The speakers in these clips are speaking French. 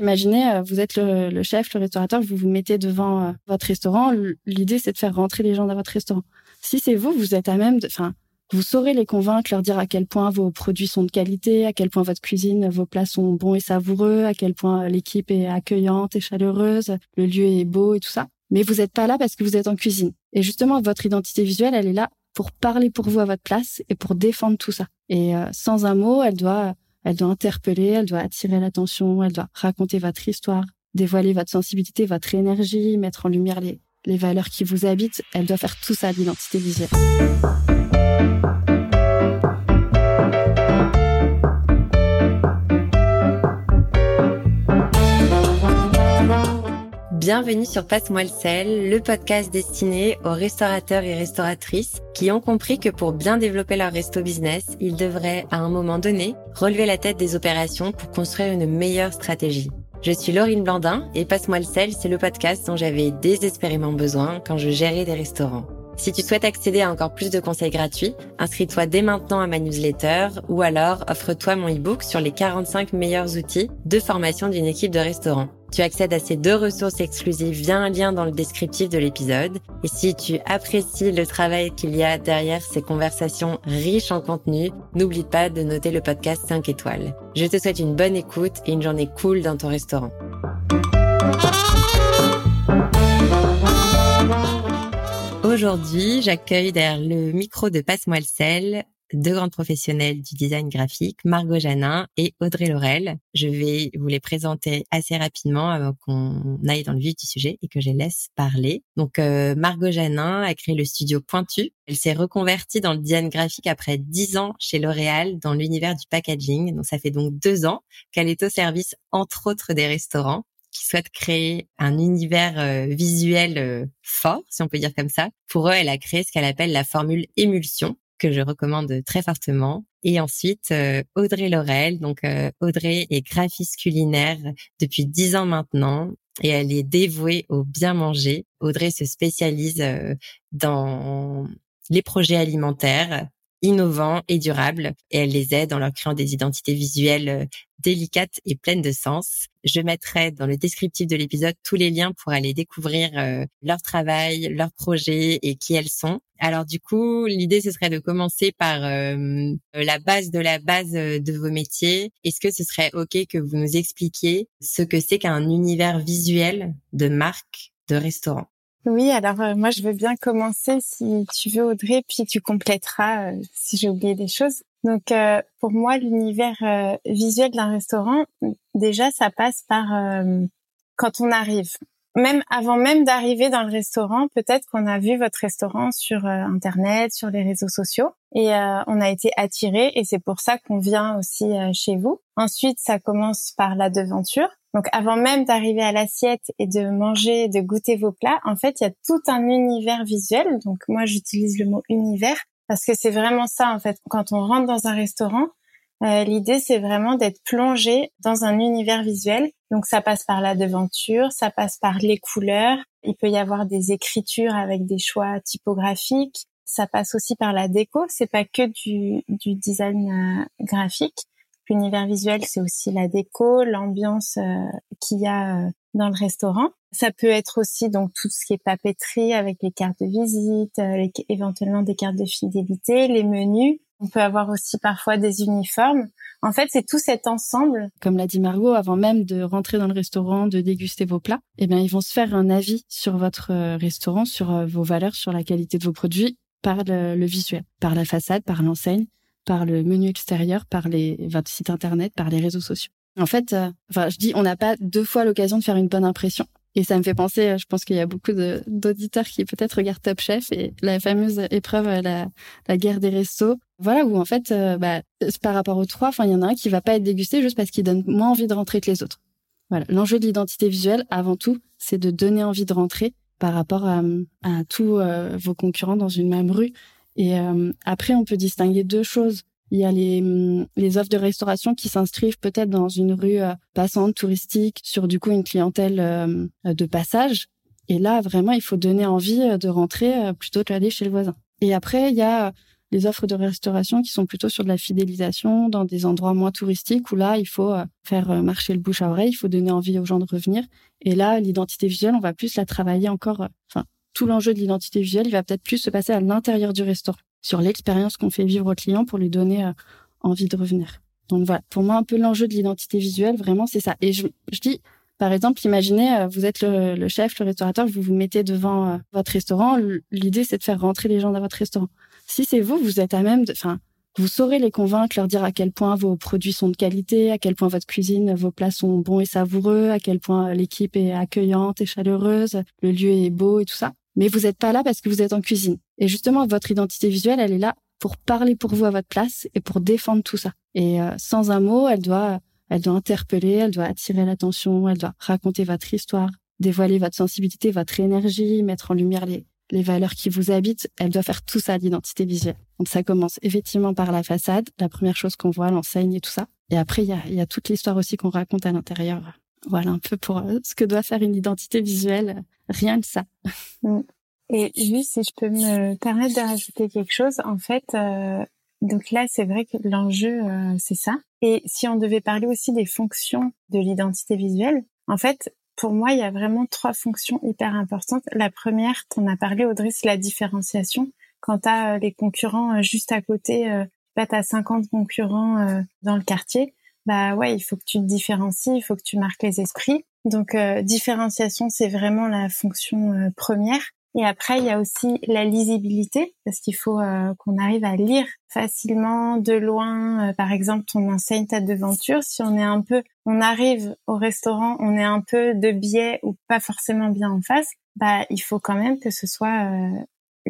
Imaginez, euh, vous êtes le, chef, le restaurateur, vous vous mettez devant euh, votre restaurant. L'idée, c'est de faire rentrer les gens dans votre restaurant. Si c'est vous, vous êtes à même, enfin, vous saurez les convaincre, leur dire à quel point vos produits sont de qualité, à quel point votre cuisine, vos plats sont bons et savoureux, à quel point l'équipe est accueillante et chaleureuse, le lieu est beau et tout ça. Mais vous n'êtes pas là parce que vous êtes en cuisine. Et justement, votre identité visuelle, elle est là pour parler pour vous à votre place et pour défendre tout ça. Et euh, sans un mot, elle doit elle doit interpeller, elle doit attirer l'attention, elle doit raconter votre histoire, dévoiler votre sensibilité, votre énergie, mettre en lumière les, les valeurs qui vous habitent. Elle doit faire tout ça, l'identité visuelle. Bienvenue sur Passe-moi le sel, le podcast destiné aux restaurateurs et restauratrices qui ont compris que pour bien développer leur resto business, ils devraient à un moment donné relever la tête des opérations pour construire une meilleure stratégie. Je suis Laurine Blandin et Passe-moi le sel, c'est le podcast dont j'avais désespérément besoin quand je gérais des restaurants. Si tu souhaites accéder à encore plus de conseils gratuits, inscris-toi dès maintenant à ma newsletter ou alors offre-toi mon e-book sur les 45 meilleurs outils de formation d'une équipe de restaurant. Tu accèdes à ces deux ressources exclusives via un lien dans le descriptif de l'épisode. Et si tu apprécies le travail qu'il y a derrière ces conversations riches en contenu, n'oublie pas de noter le podcast 5 étoiles. Je te souhaite une bonne écoute et une journée cool dans ton restaurant. Aujourd'hui, j'accueille derrière le micro de Passe-moi sel deux grandes professionnelles du design graphique, Margot Janin et Audrey Laurel. Je vais vous les présenter assez rapidement avant qu'on aille dans le vif du sujet et que je les laisse parler. Donc, euh, Margot Janin a créé le studio Pointu. Elle s'est reconvertie dans le design graphique après dix ans chez L'Oréal dans l'univers du packaging. Donc, ça fait donc deux ans qu'elle est au service, entre autres, des restaurants qui souhaitent créer un univers euh, visuel euh, fort, si on peut dire comme ça. Pour eux, elle a créé ce qu'elle appelle la formule émulsion, que je recommande très fortement. Et ensuite, euh, Audrey Laurel. Donc, euh, Audrey est graphiste culinaire depuis dix ans maintenant et elle est dévouée au bien manger. Audrey se spécialise euh, dans les projets alimentaires, innovants et durables et elle les aide en leur créant des identités visuelles euh, délicates et pleines de sens. Je mettrai dans le descriptif de l'épisode tous les liens pour aller découvrir euh, leur travail, leurs projets et qui elles sont. Alors du coup, l'idée ce serait de commencer par euh, la base de la base de vos métiers. Est-ce que ce serait OK que vous nous expliquiez ce que c'est qu'un univers visuel de marque de restaurant? Oui, alors euh, moi je veux bien commencer si tu veux Audrey, puis tu compléteras euh, si j'ai oublié des choses. Donc euh, pour moi l'univers visuel d'un restaurant, déjà ça passe par quand on arrive. Même avant même d'arriver dans le restaurant, peut-être qu'on a vu votre restaurant sur internet, sur les réseaux sociaux, et on a été attiré, et c'est pour ça qu'on vient aussi chez vous. Ensuite, ça commence par la devanture. Donc avant même d'arriver à l'assiette et de manger, de goûter vos plats, en fait, il y a tout un univers visuel. Donc moi, j'utilise le mot univers parce que c'est vraiment ça en fait. Quand on rentre dans un restaurant, euh, l'idée c'est vraiment d'être plongé dans un univers visuel. Donc ça passe par la devanture, ça passe par les couleurs. Il peut y avoir des écritures avec des choix typographiques. Ça passe aussi par la déco. C'est pas que du, du design euh, graphique. L'univers visuel, c'est aussi la déco, l'ambiance euh, qu'il y a euh, dans le restaurant. Ça peut être aussi donc tout ce qui est papeterie avec les cartes de visite, éventuellement des cartes de fidélité, les menus. On peut avoir aussi parfois des uniformes. En fait, c'est tout cet ensemble. Comme l'a dit Margot, avant même de rentrer dans le restaurant, de déguster vos plats, eh bien, ils vont se faire un avis sur votre restaurant, sur vos valeurs, sur la qualité de vos produits par le visuel, par la façade, par l'enseigne par le menu extérieur, par les, votre site internet, par les réseaux sociaux. En fait, euh, enfin, je dis, on n'a pas deux fois l'occasion de faire une bonne impression. Et ça me fait penser, euh, je pense qu'il y a beaucoup d'auditeurs qui peut-être regardent Top Chef et la fameuse épreuve, euh, la, la guerre des restos. Voilà, où en fait, bah, par rapport aux trois, il y en a un qui va pas être dégusté juste parce qu'il donne moins envie de rentrer que les autres. Voilà. L'enjeu de l'identité visuelle, avant tout, c'est de donner envie de rentrer par rapport à, tous vos concurrents dans une même rue et euh, après, on peut distinguer deux choses. Il y a les, hum, les offres de restauration qui s'inscrivent peut-être dans une rue euh, passante, touristique, sur du coup une clientèle euh, de passage. Et là, vraiment, il faut donner envie de rentrer plutôt que d'aller chez le voisin. Et après, il y a les offres de restauration qui sont plutôt sur de la fidélisation dans des endroits moins touristiques où là, il faut faire marcher le bouche à oreille, il faut donner envie aux gens de revenir. Et là, l'identité visuelle, on va plus la travailler encore, enfin, tout l'enjeu de l'identité visuelle, il va peut-être plus se passer à l'intérieur du restaurant, sur l'expérience qu'on fait vivre au client pour lui donner euh, envie de revenir. Donc voilà, pour moi, un peu l'enjeu de l'identité visuelle, vraiment, c'est ça. Et je, je, dis, par exemple, imaginez, euh, vous êtes le, chef, le restaurateur, vous vous mettez devant euh, votre restaurant. L'idée, c'est de faire rentrer les gens dans votre restaurant. Si c'est vous, vous êtes à même de, enfin, vous saurez les convaincre, leur dire à quel point vos produits sont de qualité, à quel point votre cuisine, vos plats sont bons et savoureux, à quel point l'équipe est accueillante et chaleureuse, le lieu est beau et tout ça mais vous n'êtes pas là parce que vous êtes en cuisine. Et justement, votre identité visuelle, elle est là pour parler pour vous à votre place et pour défendre tout ça. Et euh, sans un mot, elle doit, elle doit interpeller, elle doit attirer l'attention, elle doit raconter votre histoire, dévoiler votre sensibilité, votre énergie, mettre en lumière les, les valeurs qui vous habitent. Elle doit faire tout ça, l'identité visuelle. Donc ça commence effectivement par la façade, la première chose qu'on voit, l'enseigne et tout ça. Et après, il y a, y a toute l'histoire aussi qu'on raconte à l'intérieur. Voilà un peu pour euh, ce que doit faire une identité visuelle rien que ça. Mm. Et juste si je peux me permettre de rajouter quelque chose, en fait, euh, donc là c'est vrai que l'enjeu euh, c'est ça. Et si on devait parler aussi des fonctions de l'identité visuelle, en fait, pour moi il y a vraiment trois fonctions hyper importantes. La première, t'en as parlé Audrey, c'est la différenciation. Quand t'as euh, les concurrents juste à côté, euh, bah t'as 50 concurrents dans le quartier, bah ouais, il faut que tu te différencies, il faut que tu marques les esprits. Donc euh, différenciation, c'est vraiment la fonction euh, première. Et après, il y a aussi la lisibilité, parce qu'il faut euh, qu'on arrive à lire facilement de loin. par exemple, ton enseigne ta devanture. Si on est un peu, on arrive au restaurant, on est un peu de biais ou pas forcément bien en face, bah il faut quand même que ce soit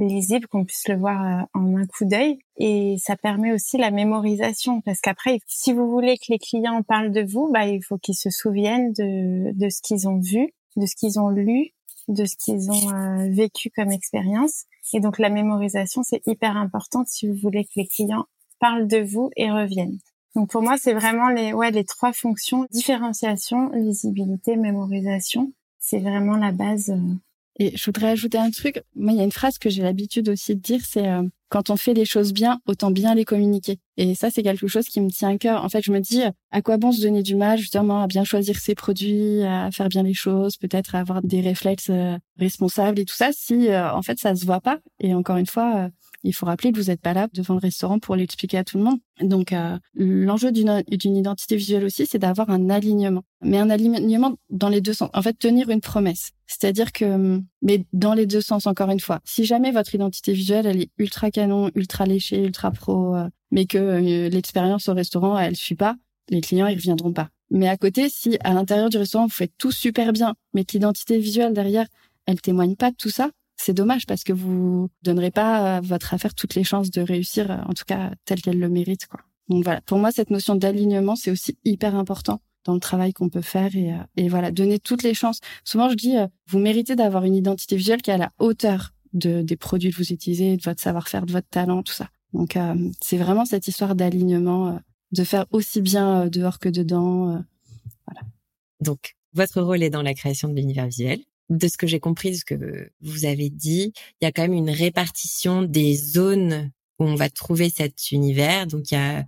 lisible, qu'on puisse le voir euh, en un coup d'œil. Et ça permet aussi la mémorisation, parce qu'après, si vous voulez que les clients parlent de vous, bah, il faut qu'ils se souviennent de, de ce qu'ils ont vu, de ce qu'ils ont lu, de ce qu'ils ont euh, vécu comme expérience. Et donc la mémorisation, c'est hyper important si vous voulez que les clients parlent de vous et reviennent. Donc pour moi, c'est vraiment les ouais les trois fonctions différenciation, lisibilité, mémorisation. C'est vraiment la base euh, Et je voudrais ajouter un truc. Moi, il y a une phrase que j'ai l'habitude aussi de dire, c'est euh, quand on fait les choses bien, autant bien les communiquer. Et ça, c'est quelque chose qui me tient à cœur. En fait, je me dis, à quoi bon se donner du mal, justement, à bien choisir ses produits, à faire bien les choses, peut-être à avoir des réflexes euh, responsables et tout ça, si euh, en fait ça se voit pas. Et encore une fois, il faut rappeler que vous n'êtes pas là devant le restaurant pour l'expliquer à tout le monde. Donc, euh, l'enjeu d'une identité visuelle aussi, c'est d'avoir un alignement. Mais un alignement dans les deux sens. En fait, tenir une promesse. C'est-à-dire que, mais dans les deux sens, encore une fois. Si jamais votre identité visuelle, elle est ultra canon, ultra léchée, ultra pro, euh, mais que euh, l'expérience au restaurant, elle suit pas, les clients, ils reviendront pas. Mais à côté, si à l'intérieur du restaurant, vous faites tout super bien, mais que l'identité visuelle derrière, elle témoigne pas de tout ça, c'est dommage parce que vous donnerez pas à votre affaire toutes les chances de réussir, en tout cas telle qu'elle le mérite, quoi. Donc voilà, pour moi, cette notion d'alignement, c'est aussi hyper important dans le travail qu'on peut faire et, euh, et, voilà, donner toutes les chances. Souvent, je dis, euh, vous méritez d'avoir une identité visuelle qui est à la hauteur de, des produits que vous utilisez, de votre savoir-faire, de votre talent, tout ça. Donc, euh, c'est vraiment cette histoire d'alignement, de faire aussi bien dehors que dedans. voilà. Donc, votre rôle est dans la création de l'univers visuel de ce que j'ai compris, de ce que vous avez dit, il y a quand même une répartition des zones où on va trouver cet univers. Donc il y a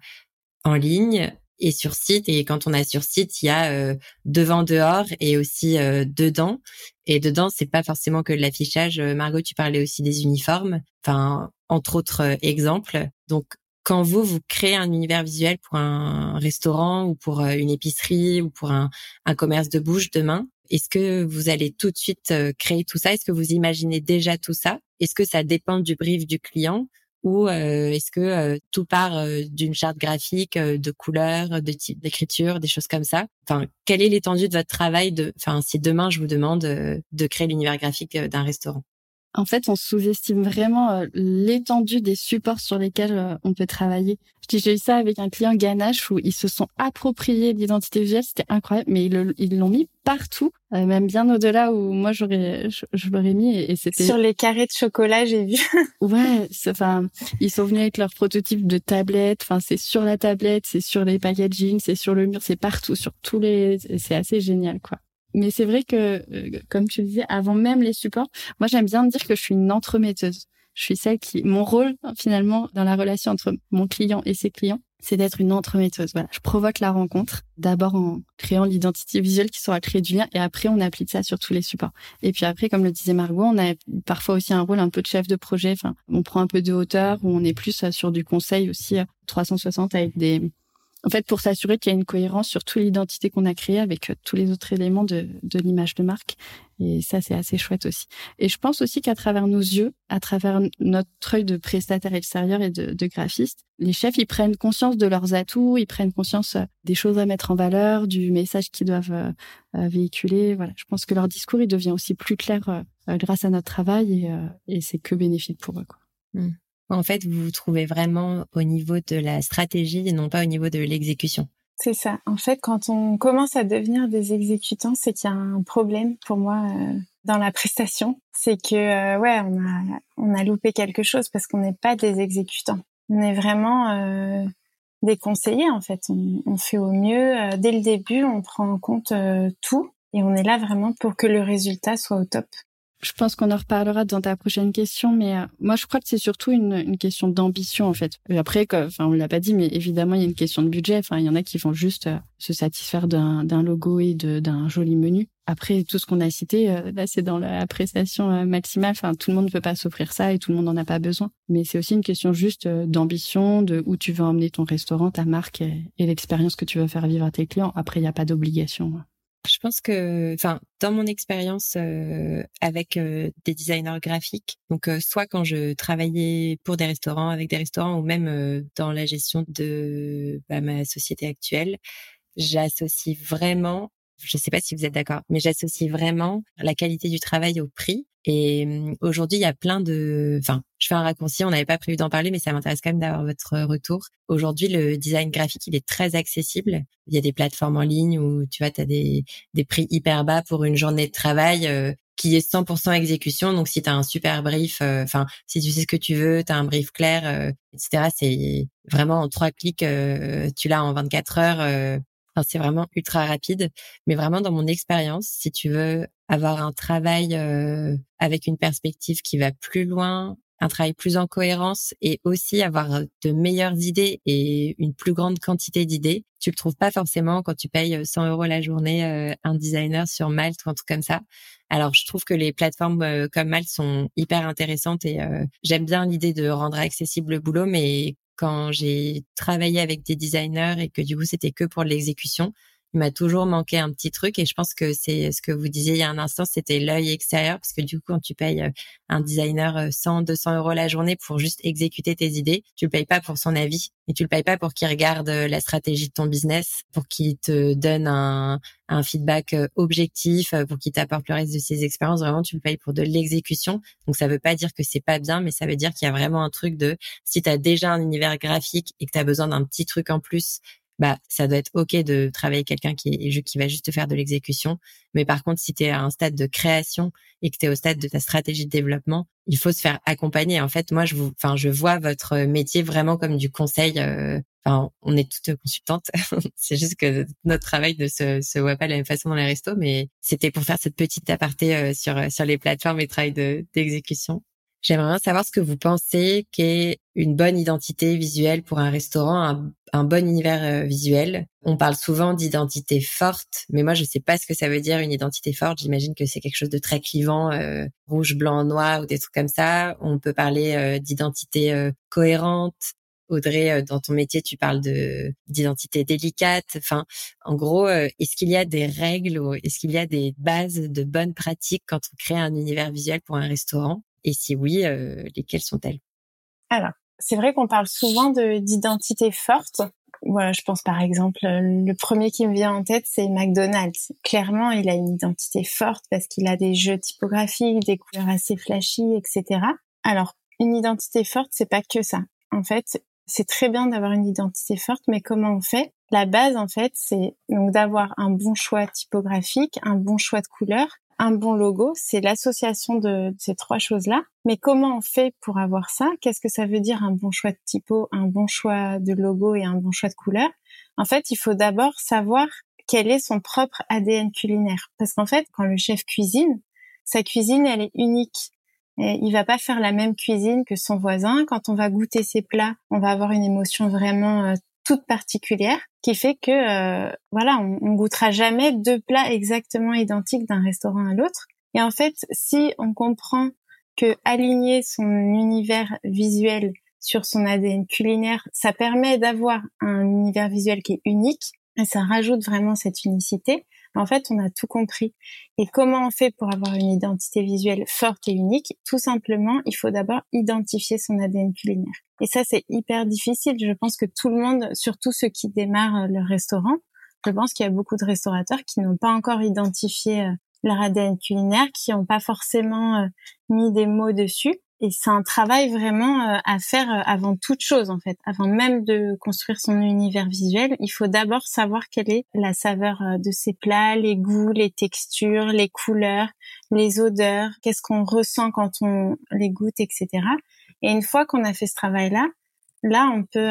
en ligne et sur site. Et quand on a sur site, il y a euh, devant, dehors et aussi euh, dedans. Et dedans, c'est pas forcément que l'affichage. Euh, Margot, tu parlais aussi des uniformes. Enfin, entre autres exemples. Donc quand vous, vous créez un univers visuel pour un restaurant ou pour une épicerie ou pour un, un commerce de bouche demain, est-ce que vous allez tout de suite euh, créer tout ça? Est-ce que vous imaginez déjà tout ça? Est-ce que ça dépend du brief du client? Ou euh, est-ce que euh, tout part d'une charte graphique, de couleurs, de type d'écriture, des choses comme ça? Enfin, quelle est l'étendue de votre travail de Enfin, si demain je vous demande de créer l'univers graphique d'un restaurant? En fait, on sous-estime vraiment euh, l'étendue des supports sur lesquels euh, on peut travailler. J'ai eu ça avec un client Ganache où ils se sont appropriés l'identité visuelle, c'était incroyable, mais ils l'ont mis partout, euh, même bien au-delà où moi j'aurais je, l'aurais mis et, c'était sur les carrés de chocolat, j'ai vu. ouais, enfin ils sont venus avec leur prototype de tablette, enfin c'est sur la tablette, c'est sur les packaging, c'est sur le mur, c'est partout, sur tous les c'est assez génial quoi mais c'est vrai que, euh, comme tu le disais, avant même les supports, moi j'aime bien dire que je suis une entremetteuse. Je suis celle qui, mon rôle finalement dans la relation entre mon client et ses clients, c'est d'être une entremetteuse. Voilà, je provoque la rencontre d'abord en créant l'identité visuelle qui sera créer du lien et après on applique ça sur tous les supports. Et puis après, comme le disait Margot, on a parfois aussi un rôle un peu de chef de projet. Enfin, on prend un peu de hauteur ou on est plus euh, sur du conseil aussi 360 euh, avec des en fait, pour s'assurer qu'il y a une cohérence sur toute l'identité qu'on a créée avec euh, tous les autres éléments de, de l'image de marque. Et ça, c'est assez chouette aussi. Et je pense aussi qu'à travers nos yeux, à travers notre œil de prestataire extérieur et de, de graphiste, les chefs, ils prennent conscience de leurs atouts, ils prennent conscience euh, des choses à mettre en valeur, du message qu'ils doivent euh, véhiculer. Voilà, je pense que leur discours, il devient aussi plus clair grâce à notre travail et, et c'est que bénéfique pour eux. Quoi. Mmh. En fait, vous vous trouvez vraiment au niveau de la stratégie et non pas au niveau de l'exécution. C'est ça. En fait, quand on commence à devenir des exécutants, c'est qu'il y a un problème pour moi euh, dans la prestation. C'est que euh, ouais, on a on a loupé quelque chose parce qu'on n'est pas des exécutants. On est vraiment euh, des conseillers en fait. On, on fait au mieux dès le début. On prend en compte tout et on est là vraiment pour que le résultat soit au top. Je pense qu'on en reparlera dans ta prochaine question, mais euh, moi je crois que c'est surtout une, une question d'ambition en fait. Et après, enfin on l'a pas dit, mais évidemment il y a une question de budget. Enfin il y en a qui vont juste euh, se satisfaire d'un logo et d'un joli menu. Après tout ce qu'on a cité, euh, là c'est dans l'appréciation maximale. Enfin tout le monde ne peut pas s'offrir ça et tout le monde n'en a pas besoin. Mais c'est aussi une question juste d'ambition, de où tu veux emmener ton restaurant, ta marque et, et l'expérience que tu veux faire vivre à tes clients. Après il n'y a pas d'obligation. Je pense que, enfin, dans mon expérience euh, avec euh, des designers graphiques, donc euh, soit quand je travaillais pour des restaurants, avec des restaurants, ou même dans la gestion de bah, ma société actuelle, j'associe vraiment je ne sais pas si vous êtes d'accord, mais j'associe vraiment la qualité du travail au prix. Et mmh, aujourd'hui, il y a plein de, enfin, je fais un raccourci, on n'avait pas prévu d'en parler, mais ça m'intéresse quand même d'avoir votre retour. Aujourd'hui, le design graphique, il est très accessible. Il y a des plateformes en ligne où, tu vois, tu as des, des prix hyper bas pour une journée de travail euh, qui est 100% exécution. Donc, si tu as un super brief, euh, enfin, si tu sais ce que tu veux, tu as un brief clair, euh, etc., c'est vraiment en trois clics, tu l'as en 24 heures Enfin, c'est vraiment ultra rapide, mais vraiment dans mon expérience, si tu veux avoir un travail euh, avec une perspective qui va plus loin, un travail plus en cohérence et aussi avoir de meilleures idées et une plus grande quantité d'idées. Tu le trouves pas forcément quand tu payes 100 euros la journée euh, un designer sur Malte ou un truc comme ça. Alors je trouve que les plateformes euh, comme Malte sont hyper intéressantes et j'aime bien l'idée de rendre accessible le boulot, mais quand j'ai travaillé avec des designers et que du coup c'était que pour l'exécution, il m'a toujours manqué un petit truc et je pense que c'est ce que vous disiez il y a un instant, c'était l'œil extérieur parce que du coup quand tu payes euh, un designer 100, euh, 200 euros la journée pour juste exécuter tes idées, tu le payes pas pour son avis et tu le payes pas pour qu'il regarde euh, la stratégie de ton business, pour qu'il te donne un, un feedback objectif, pour qu'il t'apporte le reste de ses expériences. Vraiment, tu le payes pour de l'exécution. Donc ça veut pas dire que c'est pas bien, mais ça veut dire qu'il y a vraiment un truc de si tu as déjà un univers graphique et que tu as besoin d'un petit truc en plus bah ça doit être ok de travailler quelqu'un qui qui va juste faire de l'exécution. Mais par contre, si tu es à un stade de création et que tu es au stade de ta stratégie de développement, il faut se faire accompagner. En fait, moi je vous enfin je vois votre métier vraiment comme du conseil euh, Enfin, on est toutes consultantes. c'est juste que notre travail ne se, se voit pas de la même façon dans les restos, mais c'était pour faire cette petite aparté euh, sur sur les plateformes et travail de d'exécution. J'aimerais savoir ce que vous pensez qu'est une bonne identité visuelle pour un restaurant, un, bon univers euh, visuel. On parle souvent d'identité forte, mais moi je sais pas ce que ça veut dire une identité forte. J'imagine que c'est quelque chose de très clivant, euh, rouge, blanc, noir ou des trucs comme ça. On peut parler euh, d'identité cohérente. Audrey, dans ton métier, tu parles de d'identité délicate. Enfin, en gros, est-ce qu'il y a des règles ou est-ce qu'il y a des bases de bonnes pratiques quand on crée un univers visuel pour un restaurant? Et si oui, euh, lesquelles sont-elles? Alors, c'est vrai qu'on parle souvent de d'identité forte. Voilà, je pense par exemple, euh, le premier qui me vient en tête, c'est McDonald's. Clairement, il a une identité forte parce qu'il a des jeux typographiques, des couleurs assez flashy, etc. Alors, une identité forte, c'est pas que ça. En fait, c'est très bien d'avoir une identité forte, mais comment on fait? La base, en fait, c'est donc d'avoir un bon choix typographique, un bon choix de couleurs, un bon logo, c'est l'association de ces trois choses-là. Mais comment on fait pour avoir ça? Qu'est-ce que ça veut dire un bon choix de typo, un bon choix de logo et un bon choix de couleur? En fait, il faut d'abord savoir quel est son propre ADN culinaire. Parce qu'en fait, quand le chef cuisine, sa cuisine, elle est unique. Et il va pas faire la même cuisine que son voisin. Quand on va goûter ses plats, on va avoir une émotion vraiment euh, toute particulière qui fait que euh, voilà, on, on goûtera jamais deux plats exactement identiques d'un restaurant à l'autre. Et en fait, si on comprend que aligner son univers visuel sur son ADN culinaire, ça permet d'avoir un univers visuel qui est unique et ça rajoute vraiment cette unicité. En fait, on a tout compris. Et comment on fait pour avoir une identité visuelle forte et unique? Tout simplement, il faut d'abord identifier son ADN culinaire. Et ça, c'est hyper difficile. Je pense que tout le monde, surtout ceux qui démarrent euh, leur restaurant, je pense qu'il y a beaucoup de restaurateurs qui n'ont pas encore identifié euh, leur ADN culinaire, qui n'ont pas forcément euh, mis des mots dessus. Et c'est un travail vraiment euh, à faire euh, avant toute chose, en fait. Avant même de construire son univers visuel, il faut d'abord savoir quelle est la saveur euh, de ses plats, les goûts, les textures, les couleurs, les odeurs, qu'est-ce qu'on ressent quand on les goûte, etc. Et une fois qu'on a fait ce travail-là, là, on peut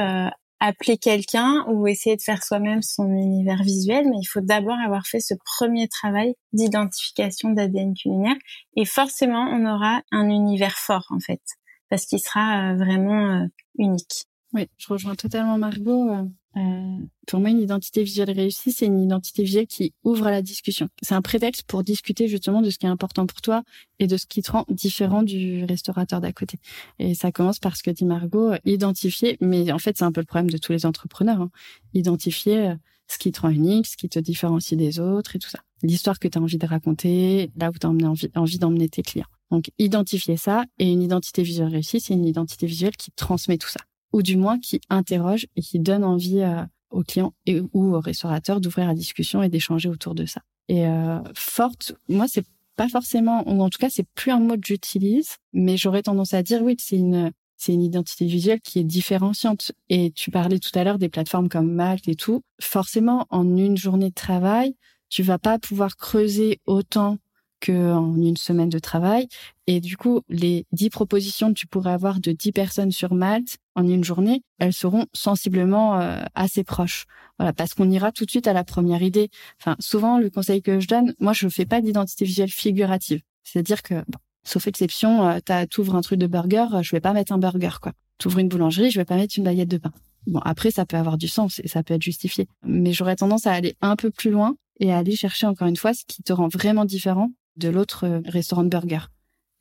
appeler quelqu'un ou essayer de faire soi-même son univers visuel, mais il faut d'abord avoir fait ce premier travail d'identification d'ADN culinaire et forcément on aura un univers fort en fait, parce qu'il sera euh, vraiment euh, unique. Oui, je rejoins totalement Margot. Euh, euh, pour moi, une identité visuelle réussie, c'est une identité visuelle qui ouvre à la discussion. C'est un prétexte pour discuter justement de ce qui est important pour toi et de ce qui te rend différent du restaurateur d'à côté. Et ça commence par ce que dit Margot, identifier, mais en fait, c'est un peu le problème de tous les entrepreneurs, hein, identifier euh, ce qui te rend unique, ce qui te différencie des autres et tout ça. L'histoire que tu as envie de raconter, là où tu as envie, envie d'emmener tes clients. Donc, identifier ça et une identité visuelle réussie, c'est une identité visuelle qui transmet tout ça ou du moins qui interroge et qui donne envie euh, aux clients et ou aux restaurateurs d'ouvrir la discussion et d'échanger autour de ça. Et euh, forte, moi c'est pas forcément, ou en tout cas c'est plus un mot que j'utilise, mais j'aurais tendance à dire oui, c'est une c'est une identité visuelle qui est différenciante. Et tu parlais tout à l'heure des plateformes comme Mac et tout. Forcément, en une journée de travail, tu vas pas pouvoir creuser autant qu'en une semaine de travail. Et du coup, les 10 propositions que tu pourrais avoir de 10 personnes sur Malte en une journée, elles seront sensiblement euh, assez proches. Voilà, parce qu'on ira tout de suite à la première idée. Enfin, souvent, le conseil que je donne, moi, je fais pas d'identité visuelle figurative. C'est-à-dire que, sauf exception, euh, tu ouvres un truc de burger, je vais pas mettre un burger, quoi. ouvres une boulangerie, je vais pas mettre une baguette de pain. Bon, après, ça peut avoir du sens et ça peut être justifié. Mais j'aurais tendance à aller un peu plus loin et à aller chercher encore une fois ce qui te rend vraiment différent de l'autre euh, restaurant de burger.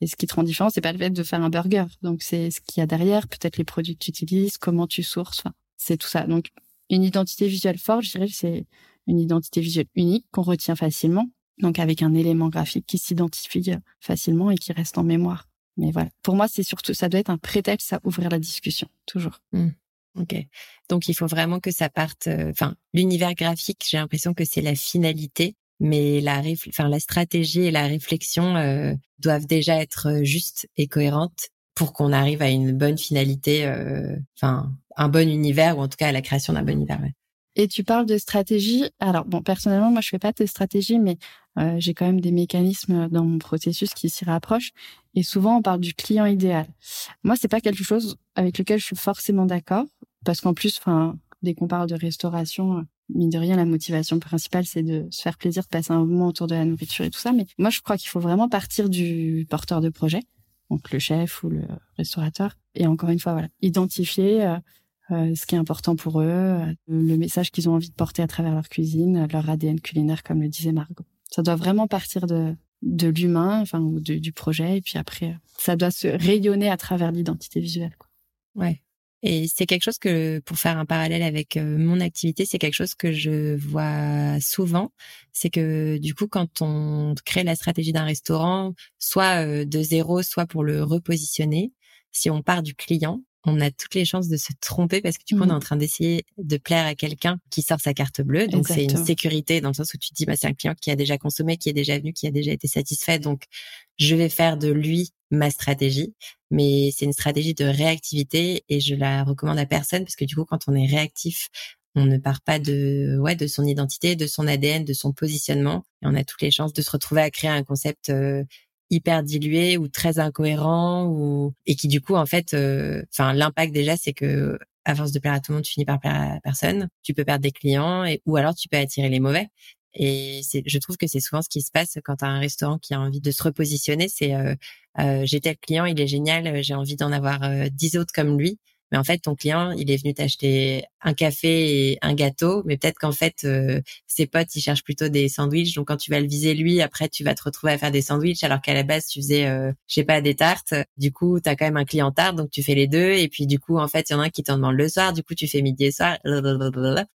Et ce qui te rend différent, c'est pas le fait de faire un burger. Donc, c'est ce qu'il y a derrière, peut-être les produits que tu utilises, comment tu sources. C'est tout ça. Donc, une identité visuelle forte, je dirais, c'est une identité visuelle unique qu'on retient facilement. Donc, avec un élément graphique qui s'identifie facilement et qui reste en mémoire. Mais voilà. Pour moi, c'est surtout, ça doit être un prétexte à ouvrir la discussion. Toujours. Mmh. Ok. Donc il faut vraiment que ça parte. Euh, enfin, l'univers graphique, j'ai l'impression que c'est la finalité, mais la enfin la stratégie et la réflexion euh, doivent déjà être euh, justes et cohérentes pour qu'on arrive à une bonne finalité. Enfin, un bon univers ou en tout cas à la création d'un bon univers. Et tu parles de stratégie. Alors bon, personnellement, moi je fais pas de stratégie, mais j'ai quand même des mécanismes dans mon processus qui s'y rapprochent. Et souvent, on parle du client idéal. Moi, c'est pas quelque chose avec lequel je suis forcément d'accord parce qu'en plus, enfin, dès qu'on parle de restauration, mine de rien, la motivation principale, c'est de se faire plaisir, de passer un moment autour de la nourriture et tout ça. Mais moi, je crois qu'il faut vraiment partir du porteur de projet, donc le chef ou le restaurateur, et encore une fois, voilà, identifier euh, euh, ce qui est important pour eux, euh, le message qu'ils ont envie de porter à travers leur cuisine, leur ADN culinaire, comme le disait Margot. Ça doit vraiment partir de de l'humain, enfin, ou du projet, et puis après, ça doit se rayonner à travers l'identité visuelle. Quoi. Ouais. Et c'est quelque chose que, pour faire un parallèle avec mon activité, c'est quelque chose que je vois souvent. C'est que du coup, quand on crée la stratégie d'un restaurant, soit de zéro, soit pour le repositionner, si on part du client, on a toutes les chances de se tromper parce que du coup, on est mmh. en train d'essayer de plaire à quelqu'un qui sort sa carte bleue. Donc, c'est une sécurité dans le sens où tu te dis, bah, c'est un client qui a déjà consommé, qui est déjà venu, qui a déjà été satisfait. Donc, je vais faire de lui ma stratégie. Mais c'est une stratégie de réactivité et je la recommande à personne parce que du coup, quand on est réactif, on ne part pas de ouais de son identité, de son ADN, de son positionnement et on a toutes les chances de se retrouver à créer un concept euh, hyper dilué ou très incohérent ou et qui du coup en fait euh, enfin l'impact déjà c'est que à force de plaire à tout le monde tu finis par plaire à personne. Tu peux perdre des clients ou alors tu peux attirer les mauvais. Et c'est je trouve que c'est souvent ce qui se passe quand as un restaurant qui a envie de se repositionner c'est euh, euh, j'ai tel client il est génial j'ai envie d'en avoir dix autres comme lui mais en fait ton client il est venu t'acheter un café et un gâteau mais peut-être qu'en fait euh, ses potes ils cherchent plutôt des sandwichs. Donc quand tu vas le viser lui après tu vas te retrouver à faire des sandwichs alors qu'à la base tu faisais euh, je sais pas des tartes. Du coup tu as quand même un client tarte donc tu fais les deux. Et puis du coup en fait il y en a un qui t'en demande le soir. Du coup tu fais midi et soir.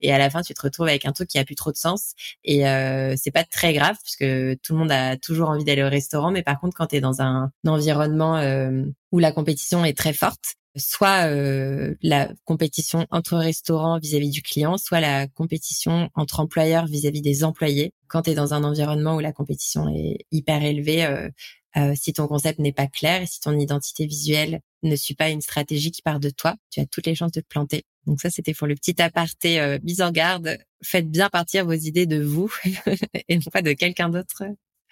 Et à la fin tu te retrouves avec un truc qui a plus trop de sens. Et euh, c'est pas très grave puisque tout le monde a toujours envie d'aller au restaurant. Mais par contre quand tu es dans un, un environnement euh, où la compétition est très forte soit euh, la compétition entre restaurants vis-à-vis du client, soit la compétition entre employeurs vis-à-vis des employés. Quand tu es dans un environnement où la compétition est hyper élevée, euh, euh, si ton concept n'est pas clair et si ton identité visuelle ne suit pas une stratégie qui part de toi, tu as toutes les chances de te planter. Donc ça, c'était pour le petit aparté mise en garde. Faites bien partir vos idées de vous et non pas de quelqu'un d'autre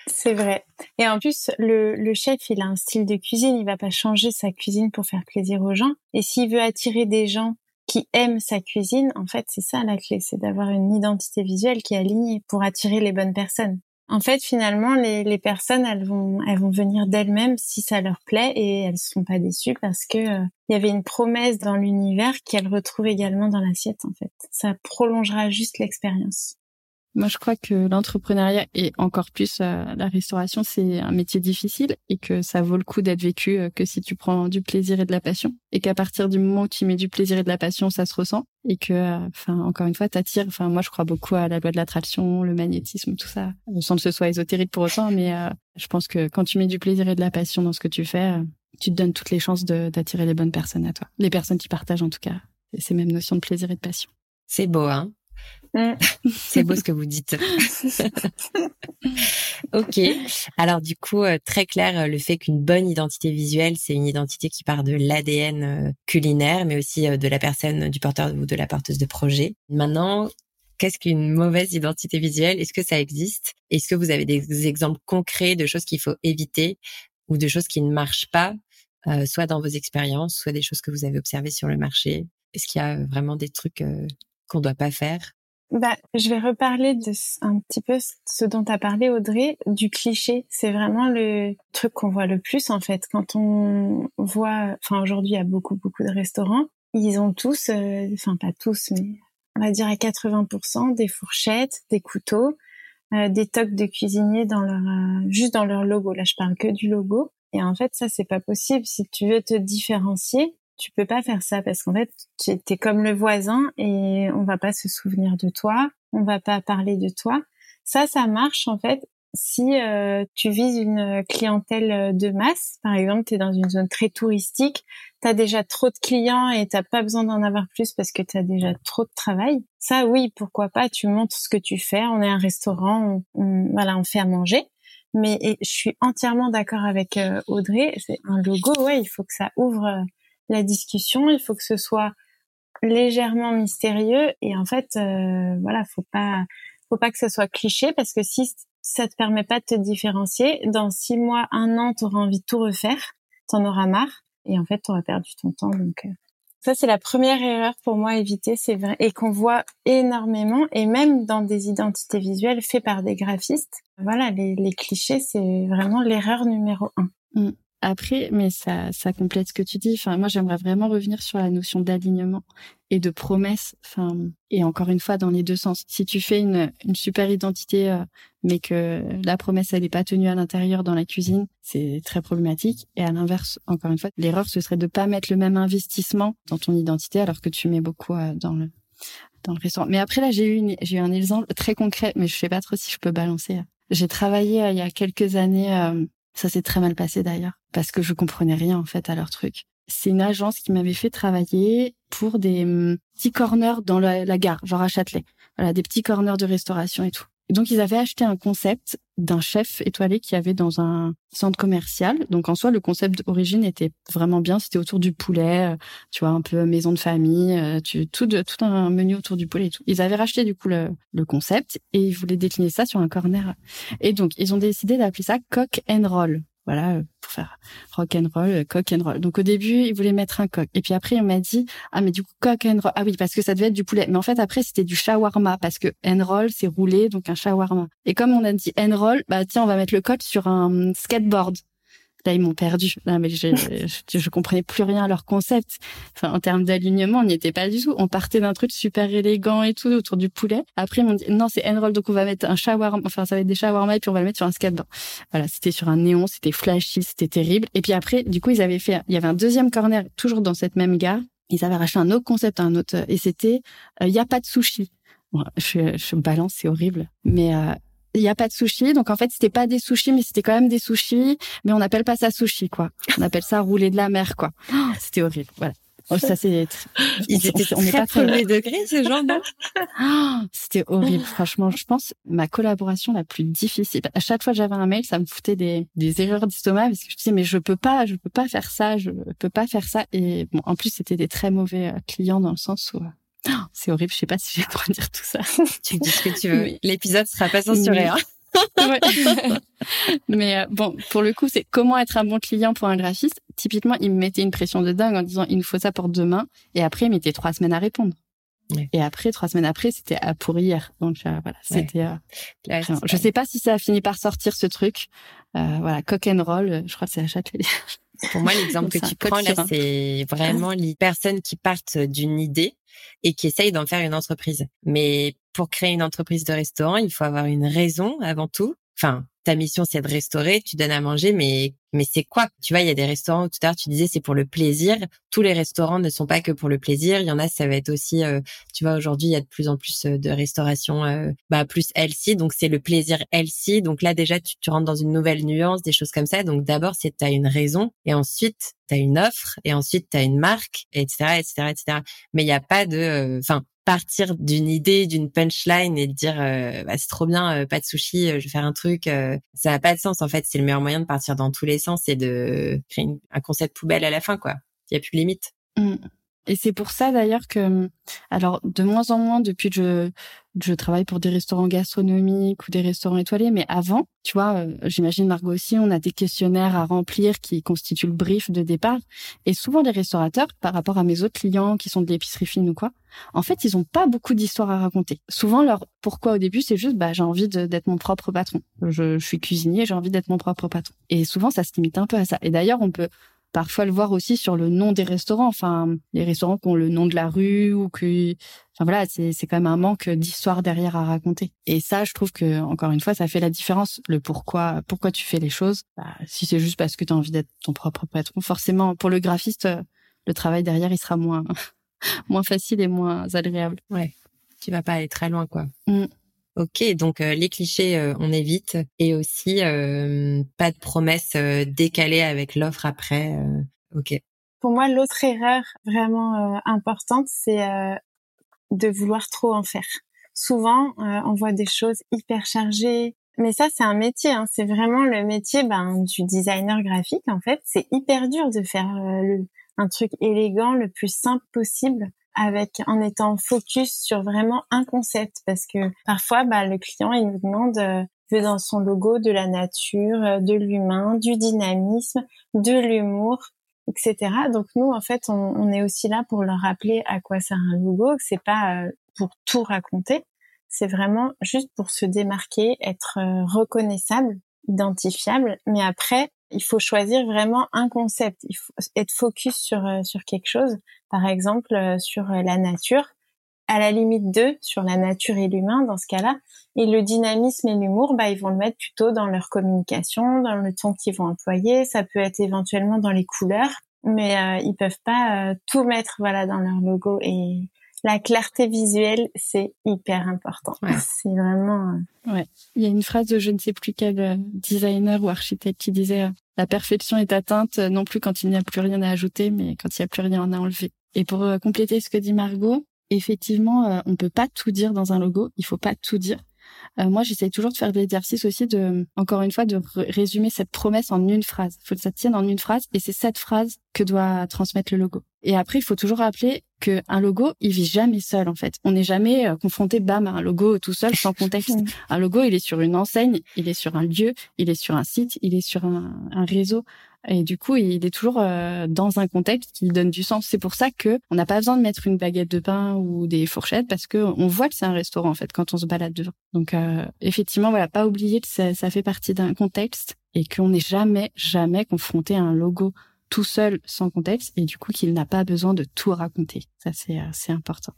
c'est vrai. Et en plus, le, le, chef, il a un style de cuisine. Il va pas changer sa cuisine pour faire plaisir aux gens. Et s'il veut attirer des gens qui aiment sa cuisine, en fait, c'est ça la clé, c'est d'avoir une identité visuelle qui est alignée pour attirer les bonnes personnes. En fait, finalement, les, les personnes, elles vont, elles vont venir d'elles-mêmes si ça leur plaît et elles sont pas déçues parce que euh, il y avait une promesse dans l'univers qu'elles retrouvent également dans l'assiette. En fait, ça prolongera juste l'expérience. Moi, je crois que l'entrepreneuriat et encore plus euh, la restauration, c'est un métier difficile et que ça vaut le coup d'être vécu euh, que si tu prends du plaisir et de la passion et qu'à partir du moment où tu mets du plaisir et de la passion, ça se ressent et que, euh, enfin, encore une fois, t'attires. Enfin, moi, je crois beaucoup à la loi de l'attraction, le magnétisme, tout ça, sans que ce soit ésotérique pour autant, mais je pense que quand tu mets du plaisir et de la passion dans ce que tu fais, tu te donnes toutes les chances d'attirer les bonnes personnes à toi, les personnes qui partagent en tout cas ces mêmes notions de plaisir et de passion. C'est beau, hein? C'est beau ce que vous dites. ok. Alors du coup, euh, très clair, euh, le fait qu'une bonne identité visuelle, c'est une identité qui part de l'ADN euh, culinaire, mais aussi de la personne, du porteur ou de la porteuse de projet. Maintenant, Qu'est-ce qu'une mauvaise identité visuelle? Est-ce que ça existe? Est-ce que vous avez des exemples concrets de choses qu'il faut éviter ou de choses qui ne marchent pas, soit dans vos expériences, soit des choses que vous avez observées sur le marché? Est-ce qu'il y a vraiment des trucs qu'on doit pas faire? Bah, je vais reparler de un petit peu ce dont tu as parlé, Audrey, du cliché. C'est vraiment le truc qu'on voit le plus, en fait. Quand on voit, enfin, aujourd'hui, il y a beaucoup, beaucoup de restaurants. Ils ont tous, euh, enfin, pas tous, mais on va dire à 80%, des fourchettes, des couteaux, euh, des toques de cuisinier dans leur, euh, juste dans leur logo. Là, je parle que du logo. Et en fait, ça, c'est pas possible. Si tu veux te différencier, tu peux pas faire ça parce qu'en fait, tu es comme le voisin et on va pas se souvenir de toi, on va pas parler de toi. Ça, ça marche en fait si euh, tu vises une clientèle de masse. Par exemple, tu es dans une zone très touristique, tu as déjà trop de clients et t'as pas besoin d'en avoir plus parce que tu as déjà trop de travail. Ça, oui, pourquoi pas, tu montres ce que tu fais. On est un restaurant, on, voilà, on fait à manger. Mais je suis entièrement d'accord avec euh, Audrey. C'est un logo, ouais, il faut que ça ouvre la discussion, il faut que ce soit légèrement mystérieux et en fait euh, voilà, faut pas faut pas que ce soit cliché parce que si ça te permet pas de te différencier, dans six mois, un an, tu auras envie de tout refaire, t'en auras marre et en fait tu auras perdu ton temps donc euh, ça c'est la première erreur pour moi à éviter, c'est vrai et qu'on voit énormément et même dans des identités visuelles faites par des graphistes. Voilà, les, les clichés c'est vraiment l'erreur numéro un. Mm. Après, mais ça, ça complète ce que tu dis. Enfin, moi, j'aimerais vraiment revenir sur la notion d'alignement et de promesse. Enfin, et encore une fois, dans les deux sens. Si tu fais une, une super identité, euh, mais que la promesse, elle n'est pas tenue à l'intérieur dans la cuisine, c'est très problématique. Et à l'inverse, encore une fois, l'erreur, ce serait de pas mettre le même investissement dans ton identité alors que tu mets beaucoup euh, dans le dans le restaurant. Mais après, là, j'ai eu, j'ai eu un exemple très concret, mais je sais pas trop si je peux balancer. J'ai travaillé euh, il y a quelques années ça s'est très mal passé d'ailleurs, parce que je comprenais rien en fait à leur truc. C'est une agence qui m'avait fait travailler pour des hum, petits corners dans la, gare, genre à Châtelet. Voilà, des petits corners de restauration et tout. Et donc ils avaient acheté un concept d'un chef étoilé qui avait dans un centre commercial. Donc en soi, le concept d'origine était vraiment bien. C'était autour du poulet, euh, tu vois, un peu maison de famille, euh, tu, tout, tout un menu autour du poulet et tout. Ils avaient racheté du coup le, le concept et ils voulaient décliner ça sur un corner. Et donc ils ont décidé d'appeler ça cock and roll voilà, euh, pour faire rock and roll, euh, cock and roll. Donc au début, il voulait mettre un coq. Et puis après, on m'a dit, ah mais du coup, cock and roll. Ah oui, parce que ça devait être du poulet. Mais en fait, après, c'était du shawarma, parce que and roll, c'est roulé, donc un shawarma. Et comme on a dit and roll, bah tiens, on va mettre le coq sur un skateboard. Là, ils m'ont perdu. Là, mais je, je, je, comprenais plus rien à leur concept. Enfin, en termes d'alignement, on n'y était pas du tout. On partait d'un truc super élégant et tout autour du poulet. Après, ils m'ont dit, non, c'est Enroll, donc on va mettre un shawarma, enfin, ça va être des shawarma et puis on va le mettre sur un skateboard. Voilà, c'était sur un néon, c'était flashy, c'était terrible. Et puis après, du coup, ils avaient fait, il y avait un deuxième corner, toujours dans cette même gare. Ils avaient racheté un autre concept, un autre, et c'était, euh, il n'y a pas de sushi. je, je balance, c'est horrible. Mais euh, il n'y a pas de sushi. Donc en fait, c'était pas des sushis, mais c'était quand même des sushis. Mais on n'appelle pas ça sushi, quoi. On appelle ça rouler de la mer, quoi. c'était horrible. Voilà. Oh, ça c'est. Ils étaient on, pas premier degré ces gens là. c'était horrible. Franchement, je pense ma collaboration la plus difficile. À chaque fois que j'avais un mail, ça me foutait des, des erreurs d'estomac parce que je disais mais je peux pas, je peux pas faire ça, je peux pas faire ça. Et bon, en plus c'était des très mauvais euh, clients dans le sens où euh, c'est horrible, je sais pas si je vais pouvoir dire tout ça. tu dis ce que tu veux. L'épisode sera pas censuré. Hein. Mais euh, bon, pour le coup, c'est comment être un bon client pour un graphiste. Typiquement, il me mettait une pression de dingue en disant il nous faut ça pour demain, et après il mettait trois semaines à répondre. Et après, trois semaines après, c'était à pour hier. Donc euh, voilà, c'était. Euh, je sais pas si ça a fini par sortir ce truc. voilà, cock and roll. Je crois que c'est à Châtelet. Pour moi, l'exemple que tu prends là, c'est vraiment les personnes qui partent d'une idée et qui essayent d'en faire une entreprise. Mais pour créer une entreprise de restaurant, il faut avoir une raison avant tout. Enfin, ta mission c'est de restaurer, tu donnes à manger, mais mais c'est quoi? Tu vois, il y a des restaurants tout à l'heure tu disais c'est pour le plaisir. Tous les restaurants ne sont pas que pour le plaisir. Il y en a, ça va être aussi, euh, tu vois, aujourd'hui il y a de plus en plus euh, de restauration, euh, bah plus healthy, donc c'est le plaisir healthy. Donc là déjà tu, tu rentres dans une nouvelle nuance, des choses comme ça. Donc d'abord c'est tu as une raison et ensuite tu as une offre et ensuite tu as une marque, etc., etc., etc. Mais il n'y a pas de, enfin partir d'une idée, d'une punchline et de dire euh, bah, c'est trop bien, euh, pas de sushi, euh, je vais faire un truc, ça n'a pas de sens en fait. C'est le meilleur moyen de partir dans tous les sens et de créer un concept poubelle à la fin quoi. Il y a plus de limite. Mmh. Et c'est pour ça d'ailleurs que, alors de moins en moins depuis que je, je travaille pour des restaurants gastronomiques ou des restaurants étoilés, mais avant, tu vois, euh, j'imagine Margot aussi, on a des questionnaires à remplir qui constituent le brief de départ. Et souvent les restaurateurs, par rapport à mes autres clients qui sont de l'épicerie fine ou quoi, en fait, ils ont pas beaucoup d'histoires à raconter. Souvent, leur pourquoi au début, c'est juste, bah, j'ai envie d'être mon propre patron. Je, je suis cuisinier, j'ai envie d'être mon propre patron. Et souvent, ça se limite un peu à ça. Et d'ailleurs, on peut parfois le voir aussi sur le nom des restaurants. Enfin, les restaurants qui ont le nom de la rue ou que, enfin voilà, c'est c'est quand même un manque d'histoire derrière à raconter. Et ça, je trouve que encore une fois, ça fait la différence. Le pourquoi, pourquoi tu fais les choses. Bah, si c'est juste parce que tu as envie d'être ton propre patron, forcément, pour le graphiste, le travail derrière, il sera moins moins facile et moins agréable. Ouais, tu vas pas aller très loin, quoi. Mm. Ok, donc euh, les clichés, euh, on évite, et aussi euh, pas de promesses décalées avec l'offre après. ok. Pour moi, l'autre erreur vraiment importante, c'est de vouloir trop en faire. Souvent, on voit des choses hyper chargées, mais ça, c'est un métier. Hein. C'est vraiment le métier ben, du designer graphique. En fait, c'est hyper dur de faire un truc élégant, le plus simple possible avec en étant focus sur vraiment un concept. Parce que parfois bah, le client il nous demande euh, veut dans son logo de la nature, euh, de l'humain, du dynamisme, de l'humour, etc. Donc nous en fait on, on, est aussi là pour leur rappeler à quoi sert un logo, que c'est pas euh, pour tout raconter, c'est vraiment juste pour se démarquer, être reconnaissable, identifiable, mais après il faut choisir vraiment un concept. Il faut être focus sur euh, sur quelque chose. Par exemple, euh, sur euh, la nature. À la limite deux, sur la nature et l'humain dans ce cas-là. Et le dynamisme et l'humour, bah, ils vont le mettre plutôt dans leur communication, dans le ton qu'ils vont employer. Ça peut être éventuellement dans les couleurs, mais euh, ils peuvent pas tout mettre voilà dans leur logo. Et la clarté visuelle, c'est hyper important. C'est vraiment. Euh, ouais. Il y a une phrase de je ne sais plus quel euh, designer ou architecte qui disait euh, la perfection est atteinte non plus quand il n'y a plus rien à ajouter, mais quand il n'y a plus rien à enlever. Et pour compléter ce que dit Margot, effectivement, on peut pas tout dire dans un logo. Il faut pas tout dire. Euh, moi, j'essaye toujours de faire l'exercice aussi de, encore une fois, de résumer cette promesse en une phrase. Il faut que ça tienne en une phrase et c'est cette phrase que doit transmettre le logo. Et après, il faut toujours rappeler que un logo, il vit jamais seul en fait. On n'est jamais euh, confronté bam à un logo tout seul sans contexte. un logo, il est sur une enseigne, il est sur un lieu, il est sur un site, il est sur un, un réseau. Et du coup, il est toujours euh, dans un contexte qui donne du sens. C'est pour ça que on n'a pas besoin de mettre une baguette de pain ou des fourchettes parce que on voit que c'est un restaurant en fait quand on se balade devant. Donc euh, effectivement, voilà, pas oublier que ça, ça fait partie d'un contexte et qu'on n'est jamais jamais confronté à un logo tout seul sans contexte et du coup qu'il n'a pas besoin de tout raconter. Ça c'est euh, c'est important.